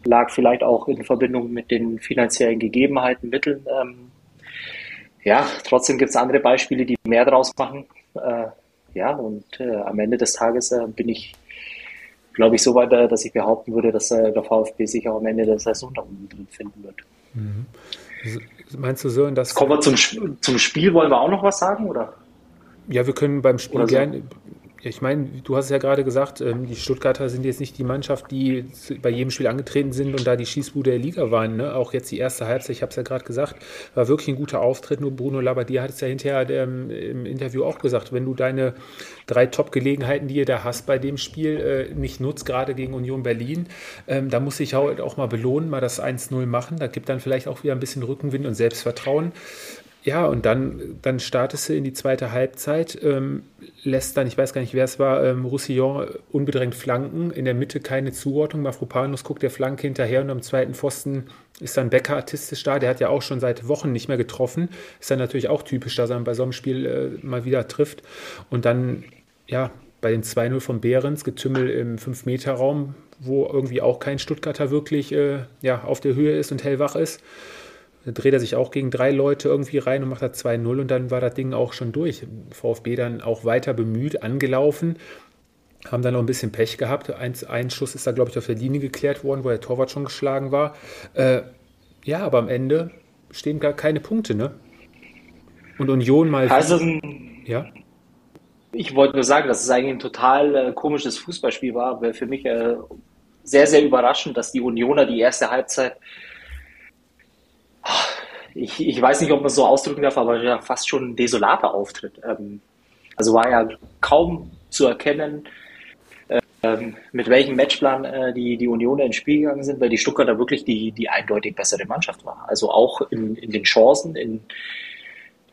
Lag vielleicht auch in Verbindung mit den finanziellen Gegebenheiten, Mitteln. Ähm, ja, trotzdem gibt es andere Beispiele, die mehr draus machen. Ja, und äh, am Ende des Tages äh, bin ich, glaube ich, so weit, äh, dass ich behaupten würde, dass äh, der VfB sich auch am Ende der Saison da unten drin finden wird. Mhm. Meinst du so, dass. Kommen wir zum, zum Spiel, wollen wir auch noch was sagen, oder? Ja, wir können beim Spiel so. gerne ich meine, du hast es ja gerade gesagt, ähm, die Stuttgarter sind jetzt nicht die Mannschaft, die bei jedem Spiel angetreten sind und da die Schießbude der Liga waren. Ne? Auch jetzt die erste Halbzeit, ich habe es ja gerade gesagt, war wirklich ein guter Auftritt. Nur Bruno Labbadia hat es ja hinterher ähm, im Interview auch gesagt, wenn du deine drei Top-Gelegenheiten, die ihr da hast bei dem Spiel, äh, nicht nutzt, gerade gegen Union Berlin, ähm, da muss ich auch mal belohnen, mal das 1-0 machen. Da gibt dann vielleicht auch wieder ein bisschen Rückenwind und Selbstvertrauen. Ja, und dann, dann startest du in die zweite Halbzeit, ähm, lässt dann, ich weiß gar nicht, wer es war, ähm, Roussillon unbedrängt flanken, in der Mitte keine Zuordnung, Mafropanus guckt der Flanke hinterher und am zweiten Pfosten ist dann Becker artistisch da, der hat ja auch schon seit Wochen nicht mehr getroffen, ist dann natürlich auch typisch, dass er bei so einem Spiel äh, mal wieder trifft. Und dann, ja, bei den 2-0 von Behrens, Getümmel im 5-Meter-Raum, wo irgendwie auch kein Stuttgarter wirklich äh, ja, auf der Höhe ist und hellwach ist, dann dreht er sich auch gegen drei Leute irgendwie rein und macht da 2-0 und dann war das Ding auch schon durch. VfB dann auch weiter bemüht, angelaufen, haben dann noch ein bisschen Pech gehabt. Ein, ein Schuss ist da, glaube ich, auf der Linie geklärt worden, wo der Torwart schon geschlagen war. Äh, ja, aber am Ende stehen gar keine Punkte, ne? Und Union mal. Also, ja. Ich wollte nur sagen, dass es eigentlich ein total äh, komisches Fußballspiel war, weil für mich äh, sehr, sehr überraschend, dass die Unioner die erste Halbzeit ich, ich weiß nicht, ob man es so ausdrücken darf, aber ja fast schon ein desolater Auftritt. Ähm, also war ja kaum zu erkennen, ähm, mit welchem Matchplan äh, die, die Union ins Spiel gegangen sind, weil die Stuttgarter wirklich die, die eindeutig bessere Mannschaft war. Also auch in, in den Chancen, in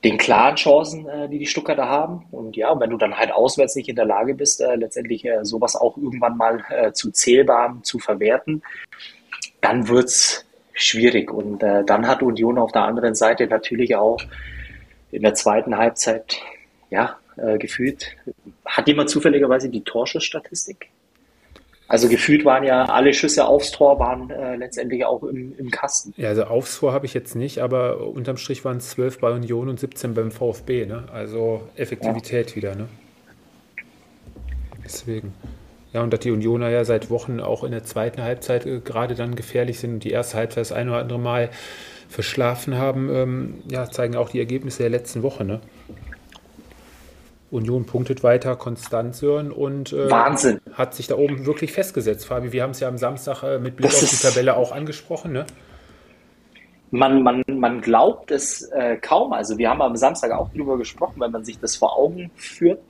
den klaren Chancen, äh, die die Stuttgarter haben. Und ja, wenn du dann halt auswärts nicht in der Lage bist, äh, letztendlich äh, sowas auch irgendwann mal äh, zu zählbarem zu verwerten, dann wird's schwierig. Und äh, dann hat Union auf der anderen Seite natürlich auch in der zweiten Halbzeit, ja, äh, gefühlt, hat jemand zufälligerweise die Torschussstatistik? Also gefühlt waren ja alle Schüsse aufs Tor waren äh, letztendlich auch im, im Kasten. Ja, also aufs Tor habe ich jetzt nicht, aber unterm Strich waren es 12 bei Union und 17 beim VfB. Ne? Also Effektivität ja. wieder. Ne? Deswegen. Ja, und dass die Unioner ja seit Wochen auch in der zweiten Halbzeit äh, gerade dann gefährlich sind und die erste Halbzeit das ein oder andere Mal verschlafen haben, ähm, ja, zeigen auch die Ergebnisse der letzten Woche. Ne? Union punktet weiter, konstant Sören und äh, hat sich da oben wirklich festgesetzt, Fabi. Wir haben es ja am Samstag äh, mit Blick das auf die Tabelle auch angesprochen. Ne? Man, man, man glaubt es äh, kaum. Also wir haben am Samstag auch darüber gesprochen, wenn man sich das vor Augen führt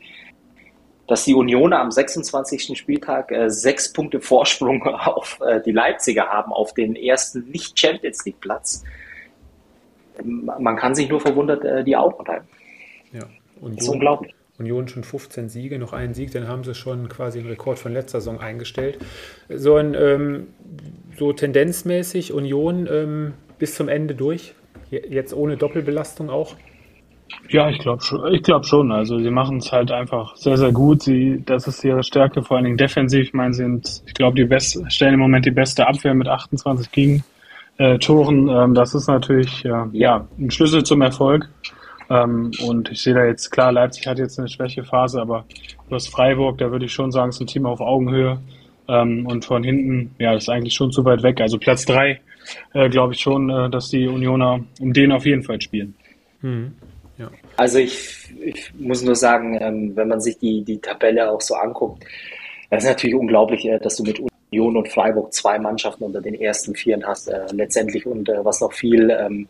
dass die Unioner am 26. Spieltag äh, sechs Punkte Vorsprung auf äh, die Leipziger haben, auf den ersten Nicht-Champions League-Platz. Man kann sich nur verwundert äh, die Augen reiben. Ja, Union, das ist unglaublich. Union schon 15 Siege, noch einen Sieg, dann haben sie schon quasi einen Rekord von letzter Saison eingestellt. So, ein, ähm, so tendenzmäßig Union ähm, bis zum Ende durch, jetzt ohne Doppelbelastung auch. Ja, ich glaube schon. Ich glaube schon. Also sie machen es halt einfach sehr, sehr gut. Sie, das ist ihre Stärke, vor allen Dingen defensiv. Ich meine, sie sind, ich glaube, die best, stellen im Moment die beste Abwehr mit 28 gegen äh, Toren. Ähm, das ist natürlich ja, ja ein Schlüssel zum Erfolg. Ähm, und ich sehe da jetzt klar, Leipzig hat jetzt eine Schwächephase, aber hast Freiburg, da würde ich schon sagen, ist ein Team auf Augenhöhe. Ähm, und von hinten, ja, ist eigentlich schon zu weit weg. Also Platz drei, äh, glaube ich schon, äh, dass die Unioner um den auf jeden Fall spielen. Mhm. Also ich, ich muss nur sagen, ähm, wenn man sich die, die Tabelle auch so anguckt, das ist natürlich unglaublich, äh, dass du mit Union und Freiburg zwei Mannschaften unter den ersten Vieren hast, äh, letztendlich. Und äh, was noch viel ähm,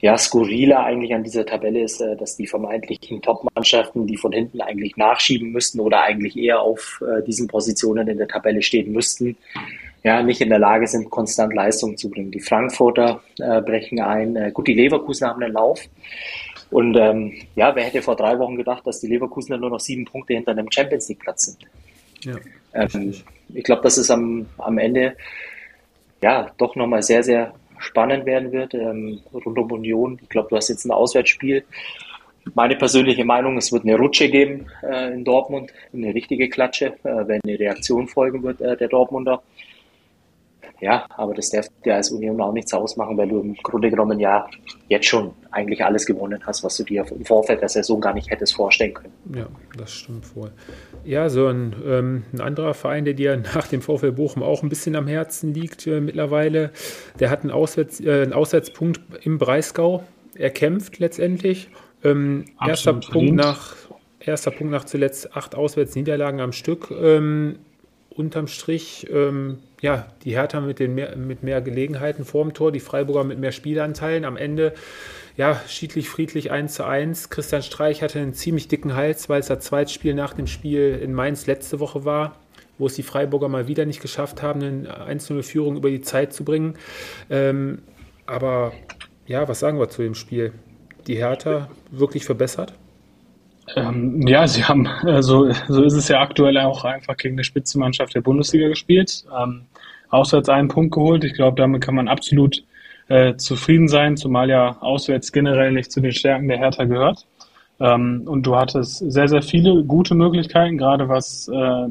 ja, skurriler eigentlich an dieser Tabelle ist, dass die vermeintlichen Top-Mannschaften, die von hinten eigentlich nachschieben müssten oder eigentlich eher auf diesen Positionen in der Tabelle stehen müssten, ja, nicht in der Lage sind, konstant Leistung zu bringen. Die Frankfurter äh, brechen ein. Gut, die Leverkusen haben einen Lauf. Und ähm, ja, wer hätte vor drei Wochen gedacht, dass die Leverkusener nur noch sieben Punkte hinter einem Champions League Platz sind? Ja, ähm, ich glaube, das ist am, am Ende ja doch nochmal sehr, sehr spannend werden wird ähm, rund um Union. Ich glaube, du hast jetzt ein Auswärtsspiel. Meine persönliche Meinung, es wird eine Rutsche geben äh, in Dortmund, eine richtige Klatsche, äh, wenn eine Reaktion folgen wird äh, der Dortmunder. Ja, aber das darf dir als Union auch nichts ausmachen, weil du im Grunde genommen ja jetzt schon eigentlich alles gewonnen hast, was du dir im Vorfeld der Saison gar nicht hättest vorstellen können. Ja, das stimmt wohl. Ja, so ein, ähm, ein anderer Verein, der dir nach dem VfL Bochum auch ein bisschen am Herzen liegt äh, mittlerweile, der hat einen, Auswärts, äh, einen Auswärtspunkt im Breisgau erkämpft letztendlich. Ähm, erster, Punkt nach, erster Punkt nach zuletzt acht Auswärtsniederlagen am Stück. Ähm, unterm Strich, ähm, ja, die Hertha mit, den mehr, mit mehr Gelegenheiten vorm Tor, die Freiburger mit mehr Spielanteilen. Am Ende, ja, schiedlich, friedlich 1 zu 1. Christian Streich hatte einen ziemlich dicken Hals, weil es das Zweitspiel nach dem Spiel in Mainz letzte Woche war, wo es die Freiburger mal wieder nicht geschafft haben, eine 1-0-Führung über die Zeit zu bringen. Ähm, aber ja, was sagen wir zu dem Spiel? Die Hertha wirklich verbessert? Ähm, ja, sie haben, also, so ist es ja aktuell auch einfach gegen eine Spitzenmannschaft der Bundesliga gespielt. Ähm, auswärts einen Punkt geholt. Ich glaube, damit kann man absolut äh, zufrieden sein, zumal ja auswärts generell nicht zu den Stärken der Hertha gehört. Ähm, und du hattest sehr, sehr viele gute Möglichkeiten, gerade was äh,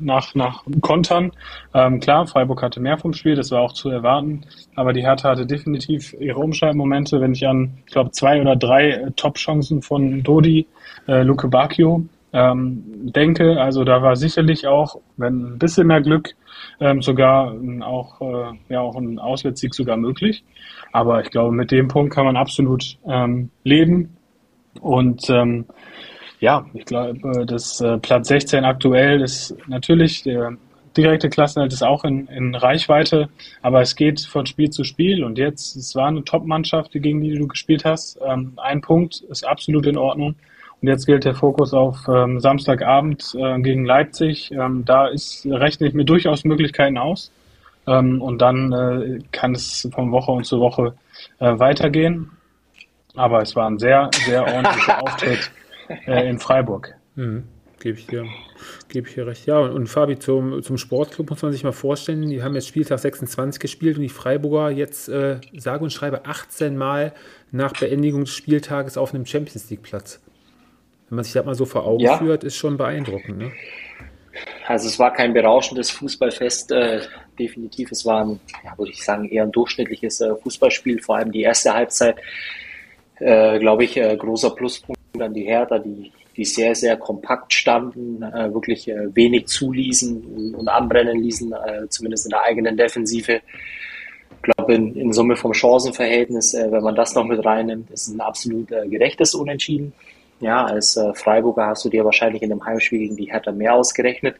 nach, nach Kontern. Ähm, klar, Freiburg hatte mehr vom Spiel, das war auch zu erwarten. Aber die Hertha hatte definitiv ihre Umschaltmomente. Wenn ich an, ich glaube, zwei oder drei äh, Top-Chancen von Dodi, äh, Luke Bacchio ähm, denke, also da war sicherlich auch, wenn ein bisschen mehr Glück, ähm, sogar auch, äh, ja, auch ein Auswärtssieg sogar möglich. Aber ich glaube, mit dem Punkt kann man absolut ähm, leben und ähm, ja, ich glaube, das äh, Platz 16 aktuell ist natürlich der direkte Klassenhalt ist auch in, in Reichweite, aber es geht von Spiel zu Spiel und jetzt, es war eine Top-Mannschaft, gegen die du gespielt hast. Ähm, ein Punkt ist absolut in Ordnung. Und jetzt gilt der Fokus auf ähm, Samstagabend äh, gegen Leipzig. Ähm, da ist, rechne ich mir durchaus Möglichkeiten aus. Ähm, und dann äh, kann es von Woche zu Woche äh, weitergehen. Aber es war ein sehr, sehr ordentlicher Auftritt äh, in Freiburg. Mhm. Gebe ich, dir, gebe ich dir recht. Ja, und, und Fabi, zum, zum Sportclub muss man sich mal vorstellen, die haben jetzt Spieltag 26 gespielt und die Freiburger jetzt, äh, sage und schreibe, 18 Mal nach Beendigung des Spieltages auf einem Champions League-Platz. Wenn man sich das mal so vor Augen ja. führt, ist schon beeindruckend. Ne? Also es war kein berauschendes Fußballfest, äh, definitiv. Es war ein, ja, würde ich sagen, eher ein durchschnittliches äh, Fußballspiel, vor allem die erste Halbzeit äh, glaube ich, äh, großer Pluspunkt an die Hertha, die, die sehr, sehr kompakt standen, äh, wirklich äh, wenig zuließen und, und anbrennen ließen, äh, zumindest in der eigenen Defensive. Ich glaube, in, in Summe vom Chancenverhältnis, wenn man das noch mit reinnimmt, ist ein absolut gerechtes Unentschieden. Ja, als Freiburger hast du dir wahrscheinlich in dem Heimspiel gegen die Hertha mehr ausgerechnet.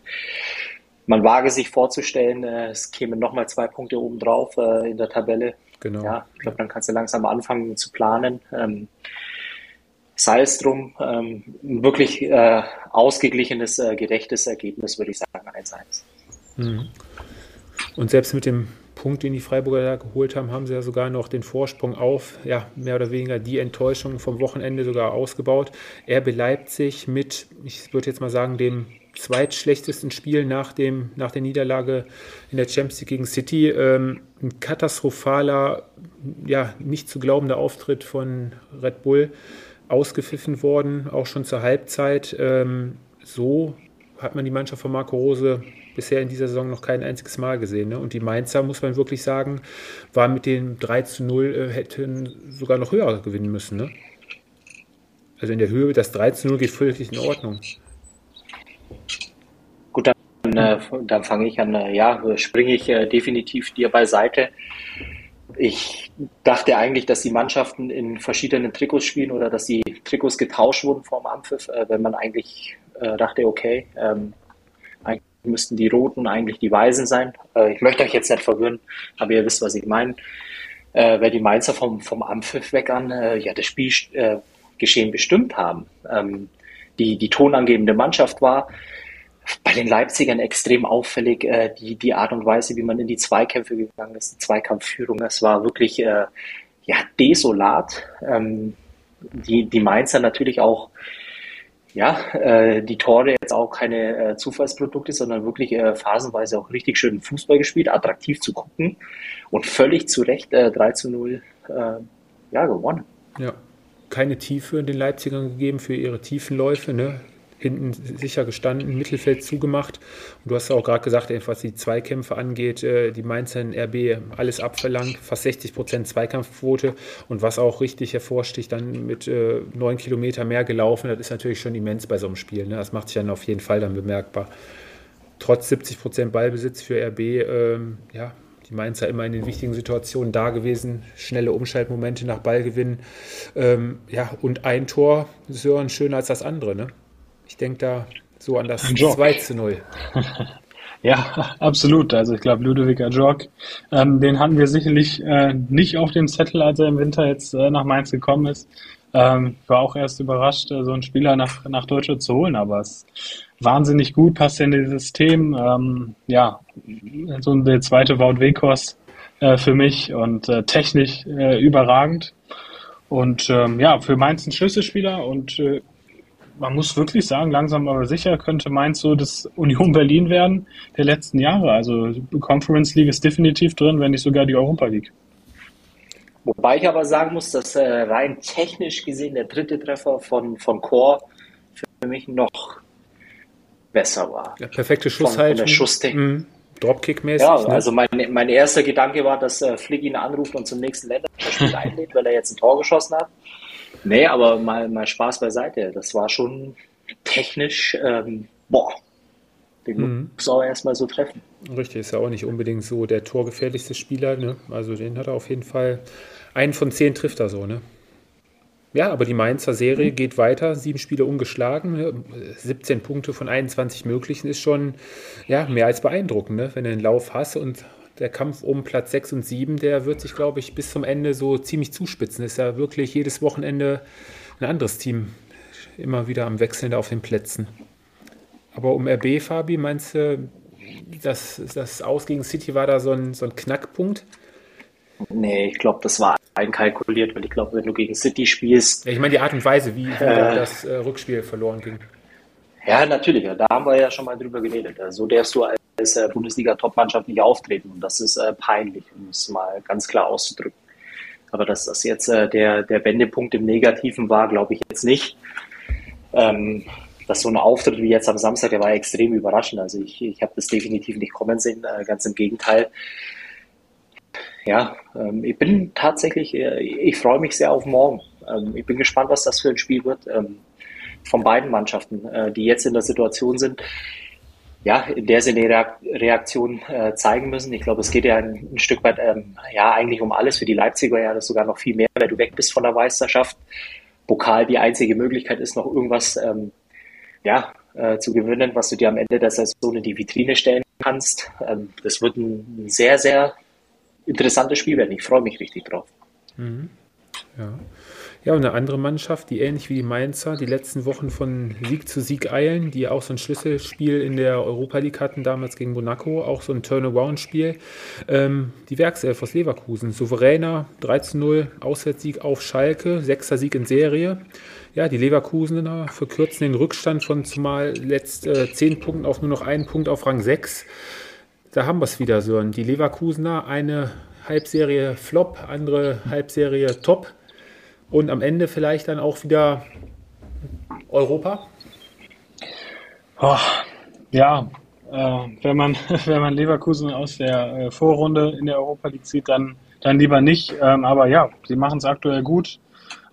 Man wage sich vorzustellen, es kämen nochmal zwei Punkte obendrauf äh, in der Tabelle. Genau. Ja, ich glaube, dann kannst du langsam anfangen zu planen. Ähm, sei es drum, ähm, ein wirklich äh, ausgeglichenes, äh, gerechtes Ergebnis, würde ich sagen, 1-1. Mhm. Und selbst mit dem Punkt, den die Freiburger da geholt haben, haben sie ja sogar noch den Vorsprung auf, ja, mehr oder weniger die Enttäuschung vom Wochenende sogar ausgebaut. RB Leipzig mit, ich würde jetzt mal sagen, dem zweitschlechtesten Spiel nach, dem, nach der Niederlage in der Champions League gegen City. Ähm, ein katastrophaler, ja, nicht zu glaubender Auftritt von Red Bull ausgepfiffen worden, auch schon zur Halbzeit. Ähm, so hat man die Mannschaft von Marco Rose bisher in dieser Saison noch kein einziges Mal gesehen. Ne? Und die Mainzer, muss man wirklich sagen, waren mit dem 3 zu 0, äh, hätten sogar noch höher gewinnen müssen. Ne? Also in der Höhe, das 3 zu 0 geht völlig in Ordnung. Gut, dann, äh, dann fange ich an, äh, ja, springe ich äh, definitiv dir beiseite. Ich dachte eigentlich, dass die Mannschaften in verschiedenen Trikots spielen oder dass die Trikots getauscht wurden vor dem Anpfiff, äh, wenn man eigentlich äh, dachte, okay, ähm, eigentlich müssten die Roten eigentlich die Weißen sein. Äh, ich möchte euch jetzt nicht verwirren, aber ihr wisst, was ich meine. Wer die Mainzer vom, vom Anpfiff weg an ja, das Spielgeschehen bestimmt haben. Ähm, die, die tonangebende Mannschaft war, bei den Leipzigern extrem auffällig, äh, die, die Art und Weise, wie man in die Zweikämpfe gegangen ist, die Zweikampfführung. Es war wirklich äh, ja, desolat. Ähm, die, die Mainzer natürlich auch ja, äh, die Tore jetzt auch keine äh, Zufallsprodukte, sondern wirklich äh, phasenweise auch richtig schön Fußball gespielt, attraktiv zu gucken und völlig zu Recht äh, 3 zu 0 äh, ja, gewonnen. Ja, keine Tiefe den Leipzigern gegeben für ihre Tiefenläufe. Ne? hinten sicher gestanden, Mittelfeld zugemacht. Und du hast auch gerade gesagt, was die Zweikämpfe angeht, äh, die Mainzer in RB alles abverlangt, fast 60 Prozent Zweikampfquote. Und was auch richtig hervorsticht, dann mit äh, neun Kilometer mehr gelaufen, das ist natürlich schon immens bei so einem Spiel. Ne? Das macht sich dann auf jeden Fall dann bemerkbar. Trotz 70 Prozent Ballbesitz für RB, ähm, ja, die Mainzer immer in den wichtigen Situationen da gewesen, schnelle Umschaltmomente nach Ballgewinn. Ähm, ja, und ein Tor, Sören, schöner als das andere, ne? Ich denke da so an das 2 zu 0. Ja, absolut. Also ich glaube, Ludovic Ajorg, ähm, den hatten wir sicherlich äh, nicht auf dem Zettel, als er im Winter jetzt äh, nach Mainz gekommen ist. Ähm, war auch erst überrascht, äh, so einen Spieler nach, nach Deutschland zu holen, aber es ist wahnsinnig gut, passt in das System. Ähm, ja, so der zweite Wout Wekos äh, für mich und äh, technisch äh, überragend. Und ähm, ja, für Mainz ein Schlüsselspieler und äh, man muss wirklich sagen, langsam aber sicher könnte Mainz so das Union Berlin werden der letzten Jahre. Also Conference League ist definitiv drin, wenn nicht sogar die Europa League. Wobei ich aber sagen muss, dass äh, rein technisch gesehen der dritte Treffer von, von Core für mich noch besser war. Ja, perfekte Schusshaltung. Von, von Schusstechnik. Mhm. Dropkick-mäßig. Ja, ne? also mein, mein erster Gedanke war, dass äh, Flick ihn anruft und zum nächsten Länderspiel einlädt, weil er jetzt ein Tor geschossen hat. Nee, aber mal, mal Spaß beiseite. Das war schon technisch, ähm, boah, den mhm. muss auch erstmal so treffen. Richtig, ist ja auch nicht unbedingt so der torgefährlichste Spieler. Ne? Also den hat er auf jeden Fall. Einen von zehn trifft er so, ne? Ja, aber die Mainzer Serie mhm. geht weiter. Sieben Spiele ungeschlagen. 17 ne? Punkte von 21 möglichen ist schon ja, mehr als beeindruckend, ne? wenn du einen Lauf hast und der Kampf um Platz 6 und 7, der wird sich, glaube ich, bis zum Ende so ziemlich zuspitzen. Ist ja wirklich jedes Wochenende ein anderes Team immer wieder am Wechseln auf den Plätzen. Aber um RB, Fabi, meinst du, das, das Aus gegen City war da so ein, so ein Knackpunkt? Nee, ich glaube, das war einkalkuliert, weil ich glaube, wenn du gegen City spielst. Ja, ich meine die Art und Weise, wie, wie äh, das äh, Rückspiel verloren ging. Ja, natürlich. Da haben wir ja schon mal drüber geredet. So also, darfst du als äh, Bundesliga-Top-Mannschaft nicht auftreten. Und das ist äh, peinlich, um es mal ganz klar auszudrücken. Aber dass das jetzt äh, der, der Wendepunkt im Negativen war, glaube ich jetzt nicht. Ähm, dass so ein Auftritt wie jetzt am Samstag, der war extrem überraschend. Also ich, ich habe das definitiv nicht kommen sehen, äh, ganz im Gegenteil. Ja, ähm, ich bin tatsächlich, äh, ich freue mich sehr auf morgen. Ähm, ich bin gespannt, was das für ein Spiel wird. Ähm, von beiden Mannschaften, äh, die jetzt in der Situation sind, ja, in der sie eine Reaktion äh, zeigen müssen. Ich glaube, es geht ja ein, ein Stück weit ähm, ja eigentlich um alles. Für die Leipziger ja das sogar noch viel mehr, weil du weg bist von der Meisterschaft. Pokal die einzige Möglichkeit ist, noch irgendwas ähm, ja, äh, zu gewinnen, was du dir am Ende der Saison in die Vitrine stellen kannst. Ähm, das wird ein sehr, sehr interessantes Spiel werden. Ich freue mich richtig drauf. Mhm. Ja. Ja, und eine andere Mannschaft, die ähnlich wie die Mainzer die letzten Wochen von Sieg zu Sieg eilen, die auch so ein Schlüsselspiel in der Europa League hatten, damals gegen Monaco, auch so ein Turnaround-Spiel. Ähm, die Werkself aus Leverkusen, souveräner 13-0 Auswärtssieg auf Schalke, sechster Sieg in Serie. Ja, die Leverkusener verkürzen den Rückstand von zumal letzt äh, 10 Punkten auf nur noch einen Punkt auf Rang 6. Da haben wir es wieder, Sören. Die Leverkusener, eine Halbserie Flop, andere Halbserie Top und am Ende vielleicht dann auch wieder Europa? Oh, ja, äh, wenn, man, wenn man Leverkusen aus der äh, Vorrunde in der Europa League sieht, dann, dann lieber nicht. Ähm, aber ja, sie machen es aktuell gut.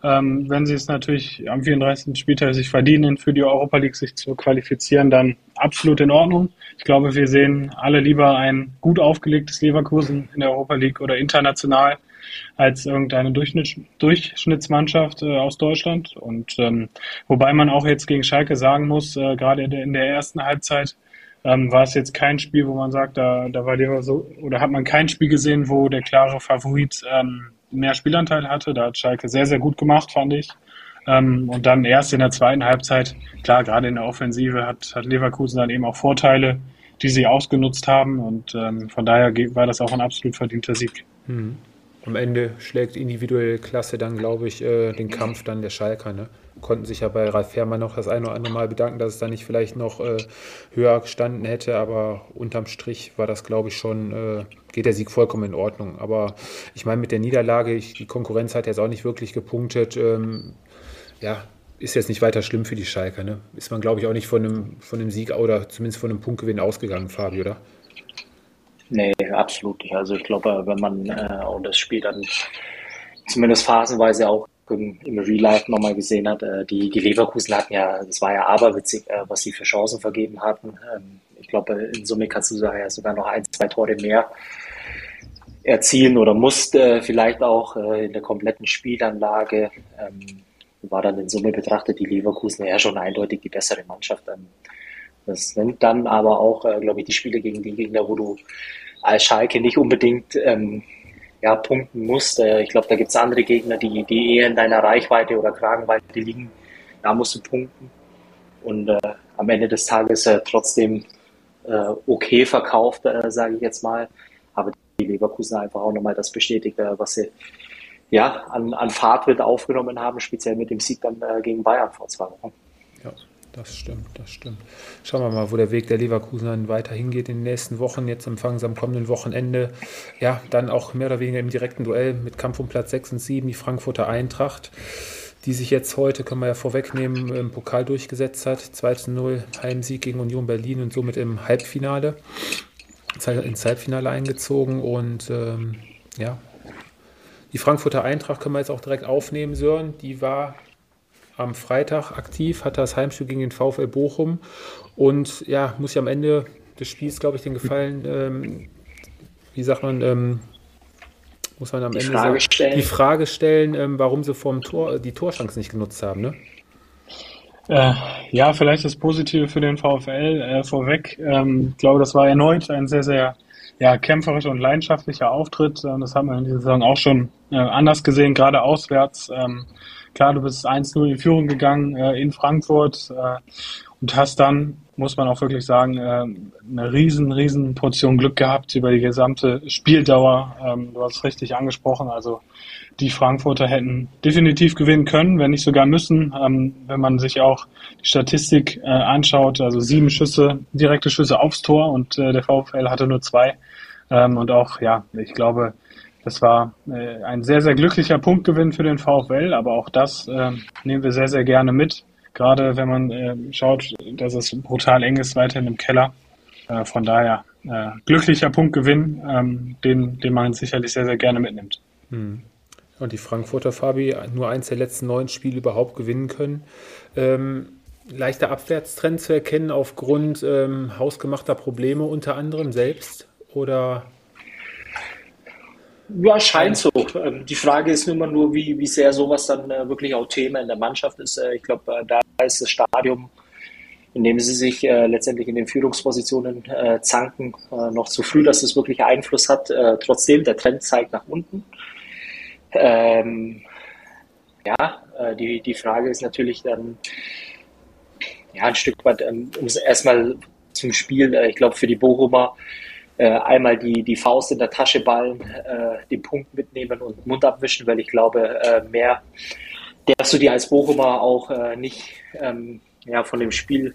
Ähm, wenn sie es natürlich am 34. Spieltag sich verdienen, für die Europa League sich zu qualifizieren, dann absolut in Ordnung. Ich glaube, wir sehen alle lieber ein gut aufgelegtes Leverkusen in der Europa League oder international als irgendeine Durchschnitts Durchschnittsmannschaft äh, aus Deutschland. Und ähm, wobei man auch jetzt gegen Schalke sagen muss, äh, gerade in der ersten Halbzeit ähm, war es jetzt kein Spiel, wo man sagt, da, da war der so, oder hat man kein Spiel gesehen, wo der klare Favorit ähm, mehr Spielanteil hatte. Da hat Schalke sehr, sehr gut gemacht, fand ich. Ähm, und dann erst in der zweiten Halbzeit, klar, gerade in der Offensive hat, hat Leverkusen dann eben auch Vorteile, die sie ausgenutzt haben. Und ähm, von daher war das auch ein absolut verdienter Sieg. Mhm. Am Ende schlägt individuelle Klasse dann, glaube ich, äh, den Kampf dann der Schalker. Ne? Konnten sich ja bei Ralf Fährmann noch das eine oder andere Mal bedanken, dass es da nicht vielleicht noch äh, höher gestanden hätte, aber unterm Strich war das, glaube ich, schon, äh, geht der Sieg vollkommen in Ordnung. Aber ich meine, mit der Niederlage, ich, die Konkurrenz hat jetzt auch nicht wirklich gepunktet. Ähm, ja, ist jetzt nicht weiter schlimm für die Schalker. Ne? Ist man, glaube ich, auch nicht von einem, von einem Sieg oder zumindest von einem Punktgewinn ausgegangen, Fabi, oder? Nee, absolut nicht. Also ich glaube, wenn man äh, auch das Spiel dann zumindest phasenweise auch im, im Real Life nochmal gesehen hat, äh, die, die Leverkusen hatten ja, das war ja aberwitzig, äh, was sie für Chancen vergeben hatten. Ähm, ich glaube, in Summe kannst du ja sogar noch ein, zwei Tore mehr erzielen oder musste äh, vielleicht auch äh, in der kompletten Spielanlage. Ähm, war dann in Summe betrachtet die Leverkusen ja schon eindeutig die bessere Mannschaft. Ähm, das nimmt dann aber auch, äh, glaube ich, die Spiele gegen die Gegner, wo du als Schalke nicht unbedingt ähm, ja, punkten musst. Äh, ich glaube, da gibt es andere Gegner, die, die eher in deiner Reichweite oder Kragenweite liegen. Da musst du punkten. Und äh, am Ende des Tages äh, trotzdem äh, okay verkauft, äh, sage ich jetzt mal. Aber die Leverkusen einfach auch nochmal das bestätigt, was sie ja, an, an Fahrtritt aufgenommen haben, speziell mit dem Sieg dann gegen Bayern vor zwei Wochen. Das stimmt, das stimmt. Schauen wir mal, wo der Weg der Leverkusen dann weiter hingeht in den nächsten Wochen. Jetzt empfangen sie am kommenden Wochenende. Ja, dann auch mehr oder weniger im direkten Duell mit Kampf um Platz 6 und 7 die Frankfurter Eintracht, die sich jetzt heute, können wir ja vorwegnehmen, im Pokal durchgesetzt hat. 2-0 Heimsieg gegen Union Berlin und somit im Halbfinale, ins Halbfinale eingezogen. Und ähm, ja, die Frankfurter Eintracht können wir jetzt auch direkt aufnehmen, Sören. Die war am Freitag aktiv, hat das Heimspiel gegen den VfL Bochum und ja, muss ja am Ende des Spiels, glaube ich, den Gefallen, ähm, wie sagt man, ähm, muss man am die Ende Frage sagen, die Frage stellen, ähm, warum sie vorm Tor die Torchance nicht genutzt haben, ne? Äh, ja, vielleicht das Positive für den VfL äh, vorweg. Ähm, ich glaube, das war erneut ein sehr, sehr ja, kämpferischer und leidenschaftlicher Auftritt. Das haben wir in dieser Saison auch schon äh, anders gesehen, gerade auswärts. Klar, du bist 1-0 in Führung gegangen äh, in Frankfurt äh, und hast dann, muss man auch wirklich sagen, äh, eine riesen, riesen Portion Glück gehabt über die gesamte Spieldauer. Ähm, du hast es richtig angesprochen, also die Frankfurter hätten definitiv gewinnen können, wenn nicht sogar müssen. Ähm, wenn man sich auch die Statistik äh, anschaut, also sieben Schüsse, direkte Schüsse aufs Tor und äh, der VfL hatte nur zwei. Ähm, und auch, ja, ich glaube, das war äh, ein sehr, sehr glücklicher Punktgewinn für den VfL, aber auch das äh, nehmen wir sehr, sehr gerne mit. Gerade wenn man äh, schaut, dass es brutal eng ist weiterhin im Keller. Äh, von daher äh, glücklicher Punktgewinn, ähm, den, den man sicherlich sehr, sehr gerne mitnimmt. Hm. Und die Frankfurter Fabi nur eins der letzten neun Spiele überhaupt gewinnen können. Ähm, leichter Abwärtstrend zu erkennen aufgrund ähm, hausgemachter Probleme unter anderem selbst oder? Ja, scheint so. Ähm, die Frage ist immer nur, wie, wie sehr sowas dann äh, wirklich auch Thema in der Mannschaft ist. Äh, ich glaube, äh, da ist das Stadium, in dem sie sich letztendlich in den Führungspositionen zanken, noch zu früh, dass es wirklich Einfluss hat. trotzdem, der Trend zeigt nach unten. Ähm, ja, die, die Frage ist natürlich dann, ja, ein Stück weit, ähm, um es erstmal zum Spiel, ich glaube, für die Bochumer äh, einmal die, die Faust in der Tasche ballen, äh, den Punkt mitnehmen und Mund abwischen, weil ich glaube, äh, mehr darfst du dir als Bochumer auch äh, nicht ähm, ja, von dem Spiel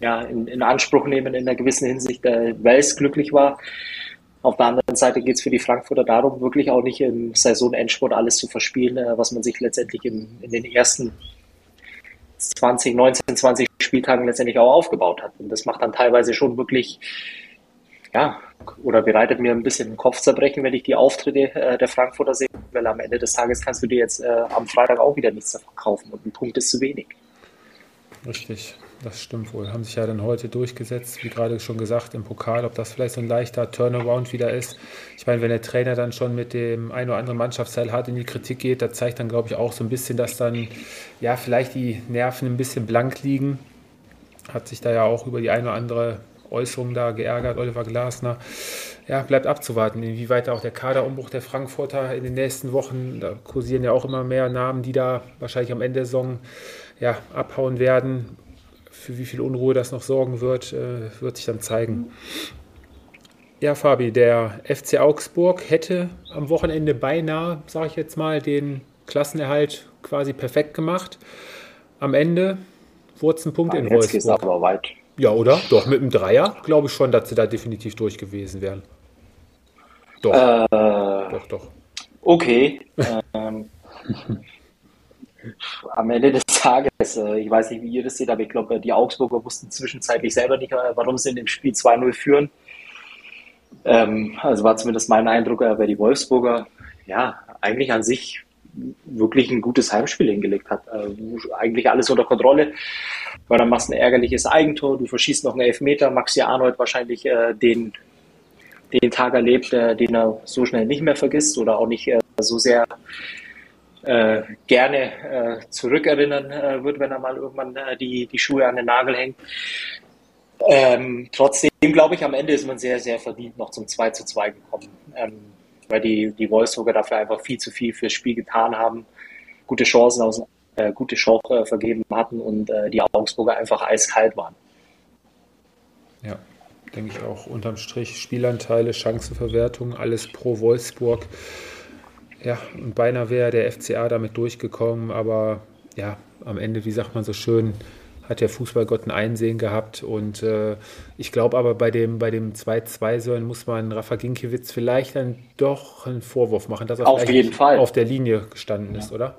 ja, in, in Anspruch nehmen in einer gewissen Hinsicht, äh, weil es glücklich war. Auf der anderen Seite geht es für die Frankfurter darum, wirklich auch nicht im Saisonendsport alles zu verspielen, äh, was man sich letztendlich in, in den ersten 20, 19, 20 Spieltagen letztendlich auch aufgebaut hat. Und das macht dann teilweise schon wirklich ja, oder bereitet mir ein bisschen Kopfzerbrechen, wenn ich die Auftritte äh, der Frankfurter sehe, weil am Ende des Tages kannst du dir jetzt äh, am Freitag auch wieder nichts davon kaufen und ein Punkt ist zu wenig. Richtig, das stimmt wohl. Haben sich ja dann heute durchgesetzt, wie gerade schon gesagt, im Pokal, ob das vielleicht so ein leichter Turnaround wieder ist. Ich meine, wenn der Trainer dann schon mit dem ein oder anderen Mannschaftsteil hart in die Kritik geht, da zeigt dann, glaube ich, auch so ein bisschen, dass dann ja vielleicht die Nerven ein bisschen blank liegen. Hat sich da ja auch über die eine oder andere Äußerungen da geärgert, Oliver Glasner. Ja, bleibt abzuwarten, inwieweit auch der Kaderumbruch der Frankfurter in den nächsten Wochen, da kursieren ja auch immer mehr Namen, die da wahrscheinlich am Ende der Saison ja, abhauen werden. Für wie viel Unruhe das noch sorgen wird, äh, wird sich dann zeigen. Ja, Fabi, der FC Augsburg hätte am Wochenende beinahe, sage ich jetzt mal, den Klassenerhalt quasi perfekt gemacht. Am Ende wurde es ein Punkt Nein, in Wolfsburg. Jetzt aber weit. Ja, oder? Doch, mit einem Dreier glaube ich schon, dass sie da definitiv durch gewesen wären. Doch. Äh, doch, doch. Okay. ähm, am Ende des Tages, äh, ich weiß nicht, wie ihr das seht, aber ich glaube, die Augsburger wussten zwischenzeitlich selber nicht, äh, warum sie in dem Spiel 2-0 führen. Ähm, also war zumindest mein Eindruck, äh, weil die Wolfsburger ja eigentlich an sich wirklich ein gutes Heimspiel hingelegt hat. Äh, eigentlich alles unter Kontrolle, weil dann machst du ein ärgerliches Eigentor, du verschießt noch einen Elfmeter, Maxi Arnold wahrscheinlich äh, den, den Tag erlebt, äh, den er so schnell nicht mehr vergisst oder auch nicht äh, so sehr äh, gerne äh, zurückerinnern wird, wenn er mal irgendwann die, die Schuhe an den Nagel hängt. Ähm, trotzdem glaube ich, am Ende ist man sehr, sehr verdient noch zum 2 zu 2 gekommen, ähm, weil die, die Wolfsburger dafür einfach viel zu viel fürs Spiel getan haben, gute Chancen aus, äh, gute Chancen äh, vergeben hatten und äh, die Augsburger einfach eiskalt waren. Ja, denke ich auch. Unterm Strich Spielanteile, Chancenverwertung, alles pro Wolfsburg. Ja, und beinahe wäre der FCA damit durchgekommen, aber ja, am Ende, wie sagt man so schön, hat der Fußballgott ein Einsehen gehabt. Und äh, ich glaube aber bei dem, bei dem 2-2 muss man Rafa Ginkiewicz vielleicht dann doch einen Vorwurf machen, dass er auf, jeden Fall. auf der Linie gestanden ist, oder?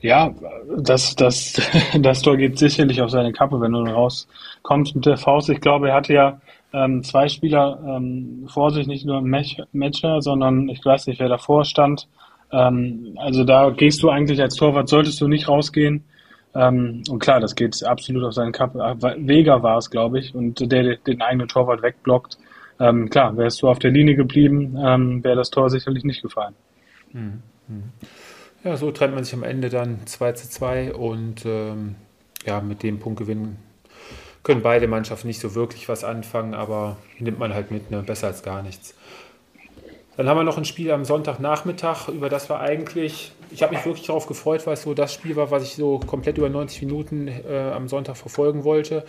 Ja, das, das, das Tor geht sicherlich auf seine Kappe, wenn du rauskommst mit der Faust. Ich glaube, er hatte ja ähm, zwei Spieler ähm, vor sich, nicht nur Matcher, sondern ich weiß nicht, wer davor stand. Ähm, also da gehst du eigentlich als Torwart, solltest du nicht rausgehen. Ähm, und klar, das geht absolut auf seinen Kappe. Vega war es, glaube ich, und der den eigenen Torwart wegblockt. Ähm, klar, wärst du auf der Linie geblieben, ähm, wäre das Tor sicherlich nicht gefallen. Mhm. mhm. Ja, so trennt man sich am Ende dann 2 zu 2 und ähm, ja, mit dem Punktgewinn können beide Mannschaften nicht so wirklich was anfangen, aber nimmt man halt mit, ne? besser als gar nichts. Dann haben wir noch ein Spiel am Sonntagnachmittag, über das wir eigentlich, ich habe mich wirklich darauf gefreut, weil es so das Spiel war, was ich so komplett über 90 Minuten äh, am Sonntag verfolgen wollte.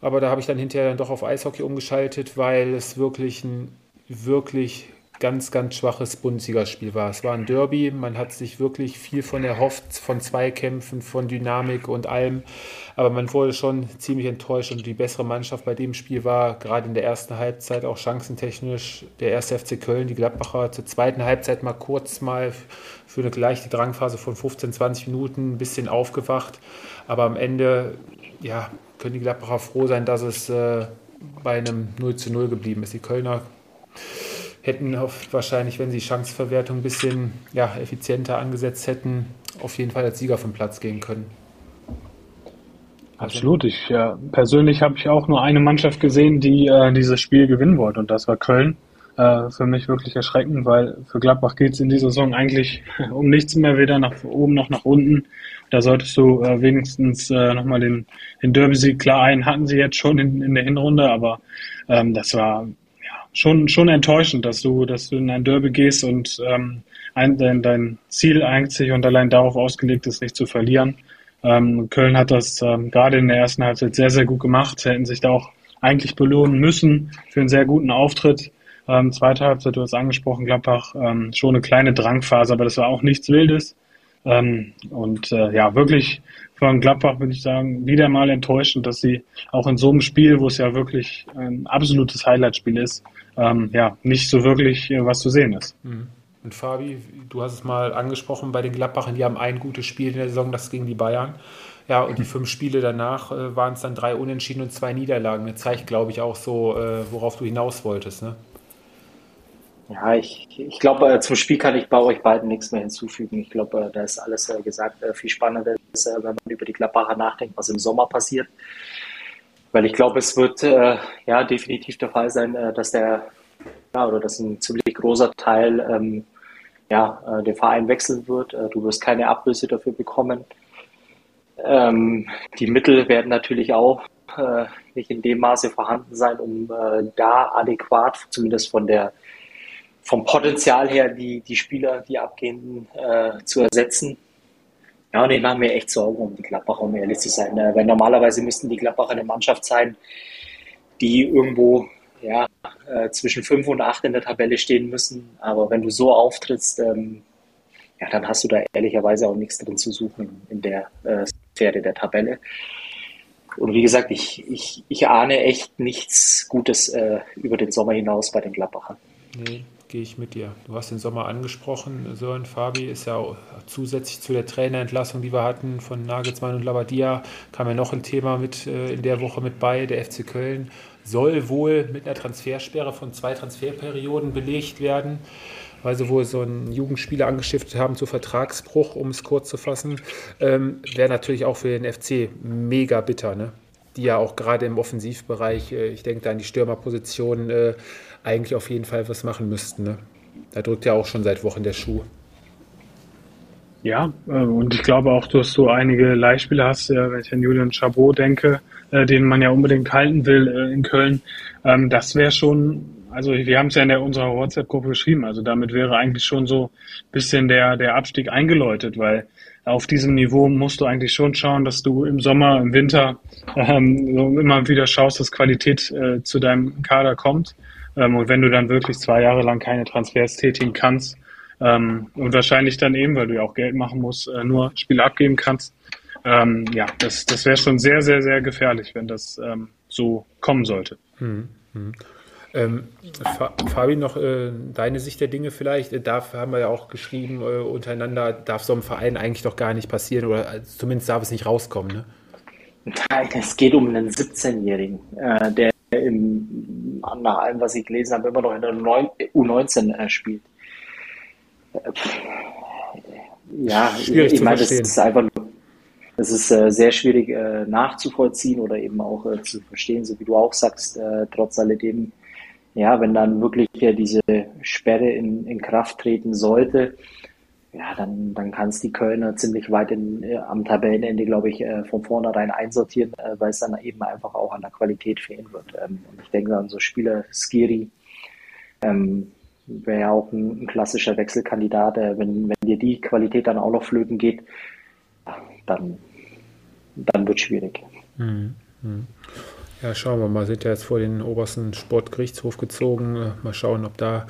Aber da habe ich dann hinterher dann doch auf Eishockey umgeschaltet, weil es wirklich ein wirklich ganz, ganz schwaches Bundesligaspiel war. Es war ein Derby, man hat sich wirklich viel von erhofft, von Zweikämpfen, von Dynamik und allem, aber man wurde schon ziemlich enttäuscht und die bessere Mannschaft bei dem Spiel war gerade in der ersten Halbzeit auch chancentechnisch der erste FC Köln, die Gladbacher zur zweiten Halbzeit mal kurz mal für eine leichte Drangphase von 15, 20 Minuten ein bisschen aufgewacht, aber am Ende, ja, können die Gladbacher froh sein, dass es äh, bei einem 0 zu 0 geblieben ist. Die Kölner hätten wahrscheinlich, wenn sie Chanceverwertung ein bisschen ja, effizienter angesetzt hätten, auf jeden Fall als Sieger vom Platz gehen können. Absolut. Ich ja, persönlich habe ich auch nur eine Mannschaft gesehen, die äh, dieses Spiel gewinnen wollte und das war Köln. Äh, für mich wirklich erschreckend, weil für Gladbach geht es in dieser Saison eigentlich um nichts mehr, weder nach oben noch nach unten. Da solltest du äh, wenigstens äh, nochmal den, den Derby-Sieg klar ein, hatten sie jetzt schon in, in der Hinrunde, aber ähm, das war schon, schon enttäuschend, dass du, dass du in ein Derby gehst und ähm, ein, dein, dein Ziel einzig und allein darauf ausgelegt ist, nicht zu verlieren. Ähm, Köln hat das ähm, gerade in der ersten Halbzeit sehr, sehr gut gemacht. Hätten sich da auch eigentlich belohnen müssen für einen sehr guten Auftritt. Ähm, zweite Halbzeit, du hast angesprochen, Gladbach, ähm, schon eine kleine Drangphase, aber das war auch nichts Wildes. Ähm, und äh, ja, wirklich von Gladbach würde ich sagen, wieder mal enttäuschend, dass sie auch in so einem Spiel, wo es ja wirklich ein absolutes Highlight-Spiel ist, ähm, ja, nicht so wirklich äh, was zu sehen ist. Mhm. Und Fabi, du hast es mal angesprochen bei den Gladbachern, die haben ein gutes Spiel in der Saison, das gegen die Bayern. Ja, und die fünf Spiele danach äh, waren es dann drei Unentschieden und zwei Niederlagen. Das zeigt, glaube ich, auch so, äh, worauf du hinaus wolltest. Ne? Ja, ich, ich glaube, äh, zum Spiel kann ich bei euch beiden nichts mehr hinzufügen. Ich glaube, äh, da ist alles äh, gesagt. Viel spannender ist, wenn man über die Gladbacher nachdenkt, was im Sommer passiert. Weil ich glaube, es wird ja definitiv der Fall sein, dass der ja, oder dass ein ziemlich großer Teil ähm, ja, äh, den Verein wechseln wird. Äh, du wirst keine Ablöse dafür bekommen. Ähm, die Mittel werden natürlich auch äh, nicht in dem Maße vorhanden sein, um da adäquat, zumindest von der vom Potenzial her, die, die Spieler, die abgehenden, äh, zu ersetzen. Ja, und ich mache mir echt Sorgen um die Gladbacher, um ehrlich zu sein. Ne? Weil normalerweise müssten die Gladbacher eine Mannschaft sein, die irgendwo ja, äh, zwischen 5 und 8 in der Tabelle stehen müssen. Aber wenn du so auftrittst, ähm, ja, dann hast du da ehrlicherweise auch nichts drin zu suchen in der äh, Sphäre der Tabelle. Und wie gesagt, ich, ich, ich ahne echt nichts Gutes äh, über den Sommer hinaus bei den Gladbachern. Nee, gehe ich mit dir. Du hast den Sommer angesprochen. Sören Fabi ist ja zusätzlich zu der Trainerentlassung, die wir hatten von Nagelsmann und Labadia, kam ja noch ein Thema mit äh, in der Woche mit bei. Der FC Köln soll wohl mit einer Transfersperre von zwei Transferperioden belegt werden weil sie wohl so einen Jugendspieler angestiftet haben zu Vertragsbruch, um es kurz zu fassen, ähm, wäre natürlich auch für den FC mega bitter, ne? die ja auch gerade im Offensivbereich, äh, ich denke da an die Stürmerposition, äh, eigentlich auf jeden Fall was machen müssten. Ne? Da drückt ja auch schon seit Wochen der Schuh. Ja, äh, und ich glaube auch, dass du einige Leihspieler hast, wenn ich an Julian Chabot denke, äh, den man ja unbedingt halten will äh, in Köln. Ähm, das wäre schon also wir haben es ja in der, unserer WhatsApp-Gruppe geschrieben. Also damit wäre eigentlich schon so ein bisschen der, der Abstieg eingeläutet, weil auf diesem Niveau musst du eigentlich schon schauen, dass du im Sommer, im Winter ähm, immer wieder schaust, dass Qualität äh, zu deinem Kader kommt. Ähm, und wenn du dann wirklich zwei Jahre lang keine Transfers tätigen kannst ähm, und wahrscheinlich dann eben, weil du ja auch Geld machen musst, äh, nur Spiele abgeben kannst, ähm, ja, das, das wäre schon sehr, sehr, sehr gefährlich, wenn das ähm, so kommen sollte. Hm, hm. Ähm, Fabi, noch äh, deine Sicht der Dinge vielleicht. Äh, darf, haben wir ja auch geschrieben äh, untereinander, darf so ein Verein eigentlich doch gar nicht passieren oder äh, zumindest darf es nicht rauskommen. Ne? Nein, es geht um einen 17-Jährigen, äh, der im, nach allem, was ich gelesen habe, immer noch in der U19 äh, spielt. ja, schwierig ich, ich meine, das ist einfach nur, das ist sehr schwierig nachzuvollziehen oder eben auch zu verstehen, so wie du auch sagst, trotz alledem ja, wenn dann wirklich diese Sperre in, in Kraft treten sollte, ja, dann, dann kann es die Kölner ziemlich weit in, äh, am Tabellenende, glaube ich, äh, von vornherein einsortieren, äh, weil es dann eben einfach auch an der Qualität fehlen wird. Ähm, und ich denke an so Spieler, Skiri, ähm, wäre ja auch ein, ein, klassischer Wechselkandidat. Äh, wenn, wenn dir die Qualität dann auch noch flöten geht, dann, dann wird es schwierig. Mhm. Mhm. Ja, schauen wir mal. Sind ja jetzt vor den obersten Sportgerichtshof gezogen. Äh, mal schauen, ob da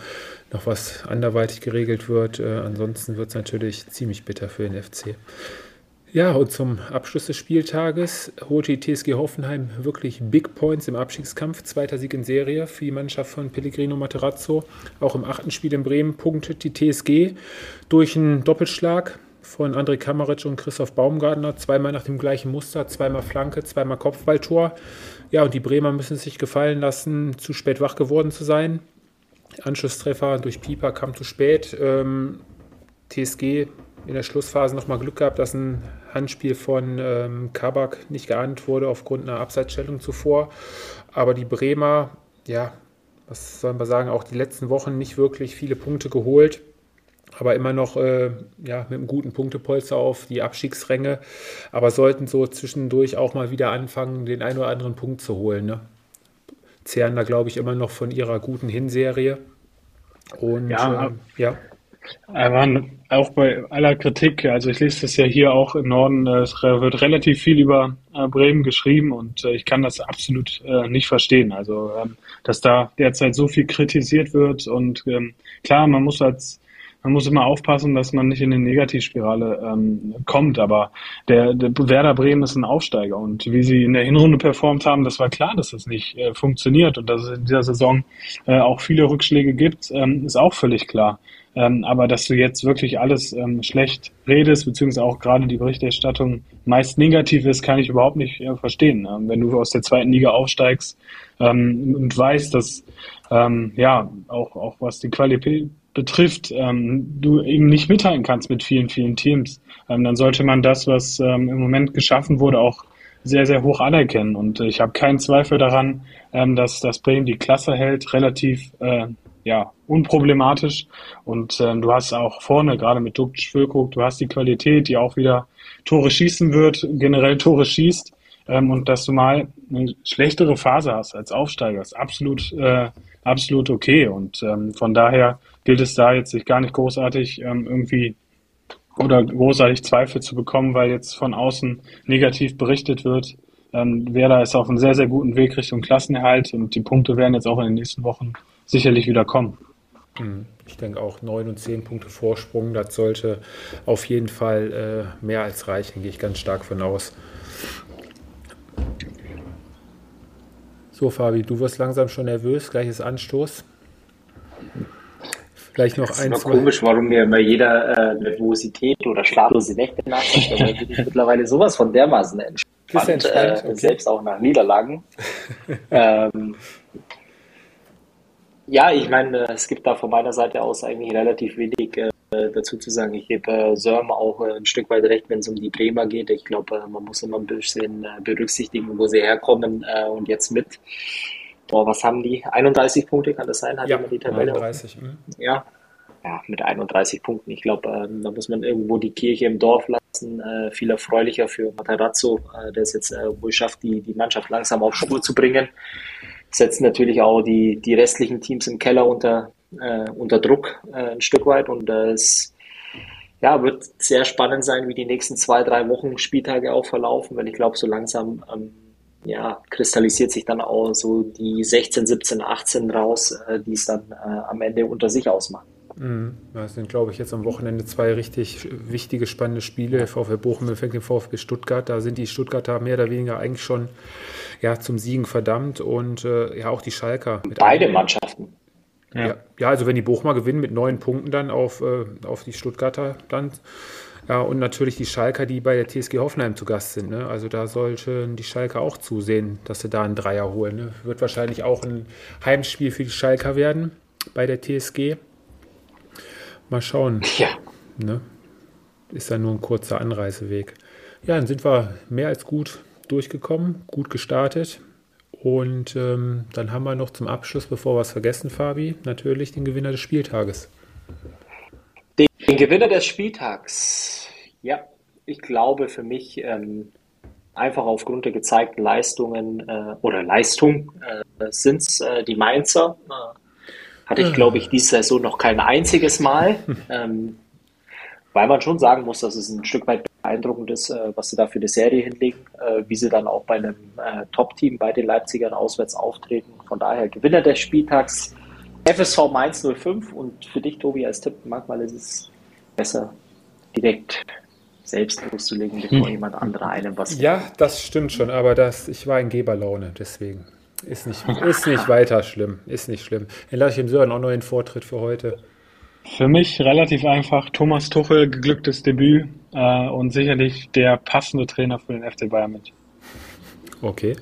noch was anderweitig geregelt wird. Äh, ansonsten wird es natürlich ziemlich bitter für den FC. Ja, und zum Abschluss des Spieltages holte die TSG Hoffenheim wirklich Big Points im Abstiegskampf. Zweiter Sieg in Serie für die Mannschaft von Pellegrino Materazzo. Auch im achten Spiel in Bremen punktet die TSG durch einen Doppelschlag von André Kamaric und Christoph Baumgartner. Zweimal nach dem gleichen Muster, zweimal Flanke, zweimal Kopfballtor. Ja, und die Bremer müssen es sich gefallen lassen, zu spät wach geworden zu sein. Anschlusstreffer durch Pieper kam zu spät. Ähm, TSG in der Schlussphase nochmal Glück gehabt, dass ein Handspiel von ähm, Kabak nicht geahndet wurde aufgrund einer Abseitsstellung zuvor. Aber die Bremer, ja, was sollen wir sagen, auch die letzten Wochen nicht wirklich viele Punkte geholt aber immer noch äh, ja, mit einem guten Punktepolster auf die Abstiegsränge, aber sollten so zwischendurch auch mal wieder anfangen, den einen oder anderen Punkt zu holen. Ne? Zehren da, glaube ich, immer noch von ihrer guten Hinserie. Und ja, ähm, ja. Aber auch bei aller Kritik, also ich lese das ja hier auch im Norden, es wird relativ viel über äh, Bremen geschrieben und äh, ich kann das absolut äh, nicht verstehen. Also, ähm, dass da derzeit so viel kritisiert wird und ähm, klar, man muss als man muss immer aufpassen, dass man nicht in eine Negativspirale ähm, kommt. Aber der, der Werder Bremen ist ein Aufsteiger und wie sie in der Hinrunde performt haben, das war klar, dass das nicht äh, funktioniert und dass es in dieser Saison äh, auch viele Rückschläge gibt, ähm, ist auch völlig klar. Ähm, aber dass du jetzt wirklich alles ähm, schlecht redest, beziehungsweise auch gerade die Berichterstattung meist negativ ist, kann ich überhaupt nicht äh, verstehen. Ähm, wenn du aus der zweiten Liga aufsteigst ähm, und weißt, dass ähm, ja auch, auch was die Qualität betrifft, ähm, du eben nicht mithalten kannst mit vielen, vielen Teams, ähm, dann sollte man das, was ähm, im Moment geschaffen wurde, auch sehr, sehr hoch anerkennen. Und ich habe keinen Zweifel daran, ähm, dass das Bremen die Klasse hält, relativ äh, ja, unproblematisch. Und ähm, du hast auch vorne, gerade mit Dukt Füllkrug, du hast die Qualität, die auch wieder Tore schießen wird, generell Tore schießt. Ähm, und dass du mal eine schlechtere Phase hast als Aufsteiger, ist absolut, äh, absolut okay. Und von daher gilt es da jetzt sich gar nicht großartig ähm, irgendwie oder großartig Zweifel zu bekommen, weil jetzt von außen negativ berichtet wird. Ähm, Werder ist auf einem sehr, sehr guten Weg Richtung Klassenerhalt und die Punkte werden jetzt auch in den nächsten Wochen sicherlich wieder kommen. Mhm. Ich denke auch neun und zehn Punkte Vorsprung, das sollte auf jeden Fall äh, mehr als reichen, gehe ich ganz stark von aus. So, Fabi, du wirst langsam schon nervös, gleiches Anstoß. Vielleicht noch eins. Ist komisch, warum mir immer jeder äh, Nervosität oder schlaflose Nächte nachsagt, aber bin ich mittlerweile sowas von dermaßen entspannt, entspannt äh, okay. selbst auch nach Niederlagen. ähm, ja, ich meine, es gibt da von meiner Seite aus eigentlich relativ wenig äh, dazu zu sagen. Ich gebe äh, Sörm auch äh, ein Stück weit recht, wenn es um die Bremer geht. Ich glaube, äh, man muss immer ein bisschen äh, berücksichtigen, wo sie herkommen äh, und jetzt mit. Boah, was haben die? 31 Punkte kann das sein? Hat ja, die Tabelle 31. Mhm. Ja. ja, mit 31 Punkten. Ich glaube, ähm, da muss man irgendwo die Kirche im Dorf lassen. viel erfreulicher für Matarazzo, der es jetzt wohl schafft, die, die Mannschaft langsam auf Spur zu bringen setzt natürlich auch die, die restlichen Teams im Keller unter, äh, unter Druck äh, ein Stück weit und äh, es ja, wird sehr spannend sein, wie die nächsten zwei, drei Wochen Spieltage auch verlaufen, weil ich glaube, so langsam ähm, ja, kristallisiert sich dann auch so die 16, 17, 18 raus, äh, die es dann äh, am Ende unter sich ausmachen. Mhm. Das sind, glaube ich, jetzt am Wochenende zwei richtig wichtige, spannende Spiele. VfL Bochum empfängt den VfB Stuttgart. Da sind die Stuttgarter mehr oder weniger eigentlich schon ja, zum Siegen verdammt und äh, ja auch die Schalker. Beide Mannschaften. Ja. ja. also wenn die Bochumer gewinnen mit neun Punkten dann auf, äh, auf die Stuttgarter dann. Ja, und natürlich die Schalker, die bei der TSG Hoffenheim zu Gast sind. Ne? Also da sollten die Schalker auch zusehen, dass sie da einen Dreier holen. Ne? Wird wahrscheinlich auch ein Heimspiel für die Schalker werden bei der TSG. Mal schauen. Ja. Ne? Ist ja nur ein kurzer Anreiseweg. Ja, dann sind wir mehr als gut durchgekommen, gut gestartet. Und ähm, dann haben wir noch zum Abschluss, bevor wir es vergessen, Fabi, natürlich den Gewinner des Spieltages. Den, Gewinner des Spieltags, ja, ich glaube für mich ähm, einfach aufgrund der gezeigten Leistungen äh, oder Leistung äh, sind es äh, die Mainzer. Äh, hatte ich, glaube ich, diese Saison noch kein einziges Mal. ähm, weil man schon sagen muss, dass es ein Stück weit beeindruckend ist, äh, was sie da für eine Serie hinlegen, äh, wie sie dann auch bei einem Top-Team bei den Leipzigern auswärts auftreten. Von daher Gewinner des Spieltags FSV Mainz 05 und für dich, Tobi, als Tipp, manchmal ist es besser, direkt selbst loszulegen, bevor hm. jemand anderer einem was. Ja, das stimmt schon, aber das, ich war in Geberlaune, deswegen. Ist nicht, ist nicht weiter schlimm. Ist nicht schlimm. Dann lasse ich dem Sören auch noch einen Vortritt für heute. Für mich relativ einfach. Thomas Tuchel, geglücktes Debüt äh, und sicherlich der passende Trainer für den FC Bayern mit. Okay.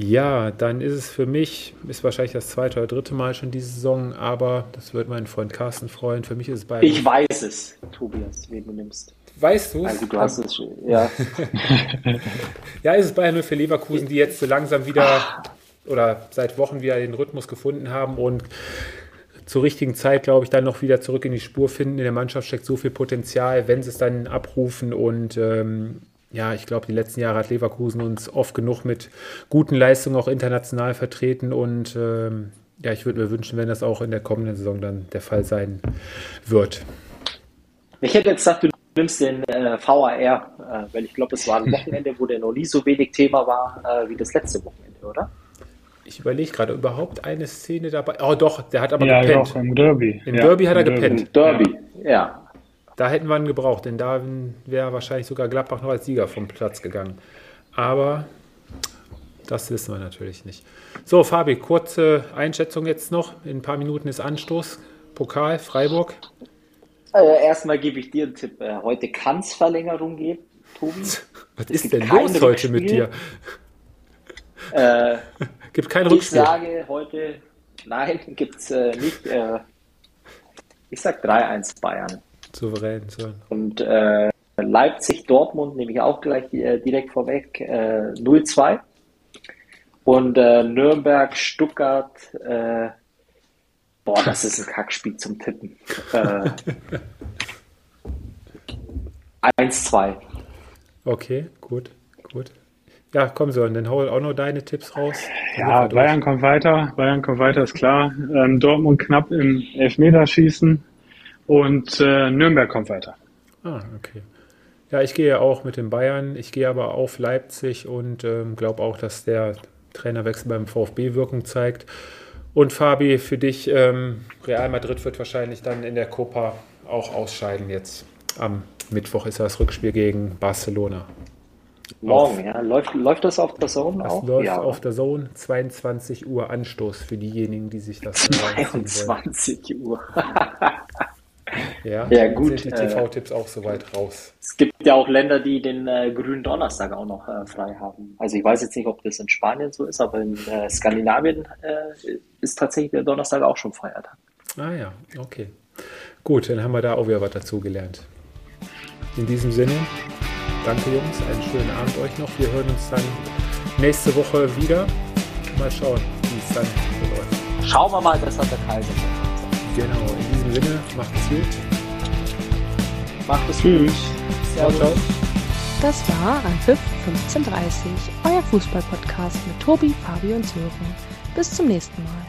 Ja, dann ist es für mich, ist wahrscheinlich das zweite oder dritte Mal schon diese Saison, aber das wird mein Freund Carsten freuen. Für mich ist es Bayern. Ich weiß es, Tobias, wen du nimmst. Weißt du Also du hast es schon, ja. ja, ist es Bayern für Leverkusen, die jetzt so langsam wieder oder seit Wochen wieder den Rhythmus gefunden haben und zur richtigen Zeit, glaube ich, dann noch wieder zurück in die Spur finden. In der Mannschaft steckt so viel Potenzial, wenn sie es dann abrufen. Und ähm, ja, ich glaube, die letzten Jahre hat Leverkusen uns oft genug mit guten Leistungen auch international vertreten. Und ähm, ja, ich würde mir wünschen, wenn das auch in der kommenden Saison dann der Fall sein wird. Ich hätte jetzt gesagt, du nimmst den äh, VAR, äh, weil ich glaube, es war ein Wochenende, wo der noch nie so wenig Thema war äh, wie das letzte Wochenende, oder? Ich überlege gerade, überhaupt eine Szene dabei. Oh doch, der hat aber ja, gepennt. Doch, im Derby. Im ja, Derby hat er Derby. gepennt. Im Derby, ja. Da hätten wir ihn gebraucht, denn da wäre wahrscheinlich sogar Gladbach noch als Sieger vom Platz gegangen. Aber das wissen wir natürlich nicht. So, Fabi, kurze Einschätzung jetzt noch. In ein paar Minuten ist Anstoß. Pokal, Freiburg. Äh, erstmal gebe ich dir einen Tipp. Äh, heute kann es Verlängerung geben, Tobi. Was ist denn los heute mit dir? Äh, Gibt kein Rückspiel. Ich sage heute, nein, gibt es äh, nicht. Äh, ich sage 3-1 Bayern. Souverän, so. Und äh, Leipzig-Dortmund nehme ich auch gleich äh, direkt vorweg. Äh, 0-2. Und äh, Nürnberg-Stuttgart, äh, boah, das ist ein Kackspiel zum Tippen. Äh, 1-2. Okay, gut, gut. Ja, komm so, und dann hol auch noch deine Tipps raus. Ja, Bayern kommt weiter. Bayern kommt weiter, ist klar. Ähm, Dortmund knapp im Elfmeterschießen und äh, Nürnberg kommt weiter. Ah, okay. Ja, ich gehe auch mit den Bayern. Ich gehe aber auf Leipzig und ähm, glaube auch, dass der Trainerwechsel beim VfB Wirkung zeigt. Und Fabi, für dich, ähm, Real Madrid wird wahrscheinlich dann in der Copa auch ausscheiden jetzt. Am Mittwoch ist das Rückspiel gegen Barcelona. Morgen, ja. Läuft, läuft das auf der Zone das auch? läuft ja. auf der Zone, 22 Uhr Anstoß für diejenigen, die sich das 22 Uhr. Ja, Ja, gut, Sind die äh, TV-Tipps auch soweit raus? Es gibt ja auch Länder, die den äh, grünen Donnerstag auch noch äh, frei haben. Also ich weiß jetzt nicht, ob das in Spanien so ist, aber in äh, Skandinavien äh, ist tatsächlich der Donnerstag auch schon Feiertag. Ah ja, okay. Gut, dann haben wir da auch wieder was dazu gelernt. In diesem Sinne, danke Jungs, einen schönen Abend euch noch. Wir hören uns dann nächste Woche wieder. Mal schauen, wie es dann läuft. Schauen wir mal, das hat der Kaiser. Genau, in diesem Sinne, macht's gut. Macht es Tschüss. gut. Ciao, ciao. Das war Anpfiff 1530, euer Fußballpodcast mit Tobi, Fabi und Sören. Bis zum nächsten Mal.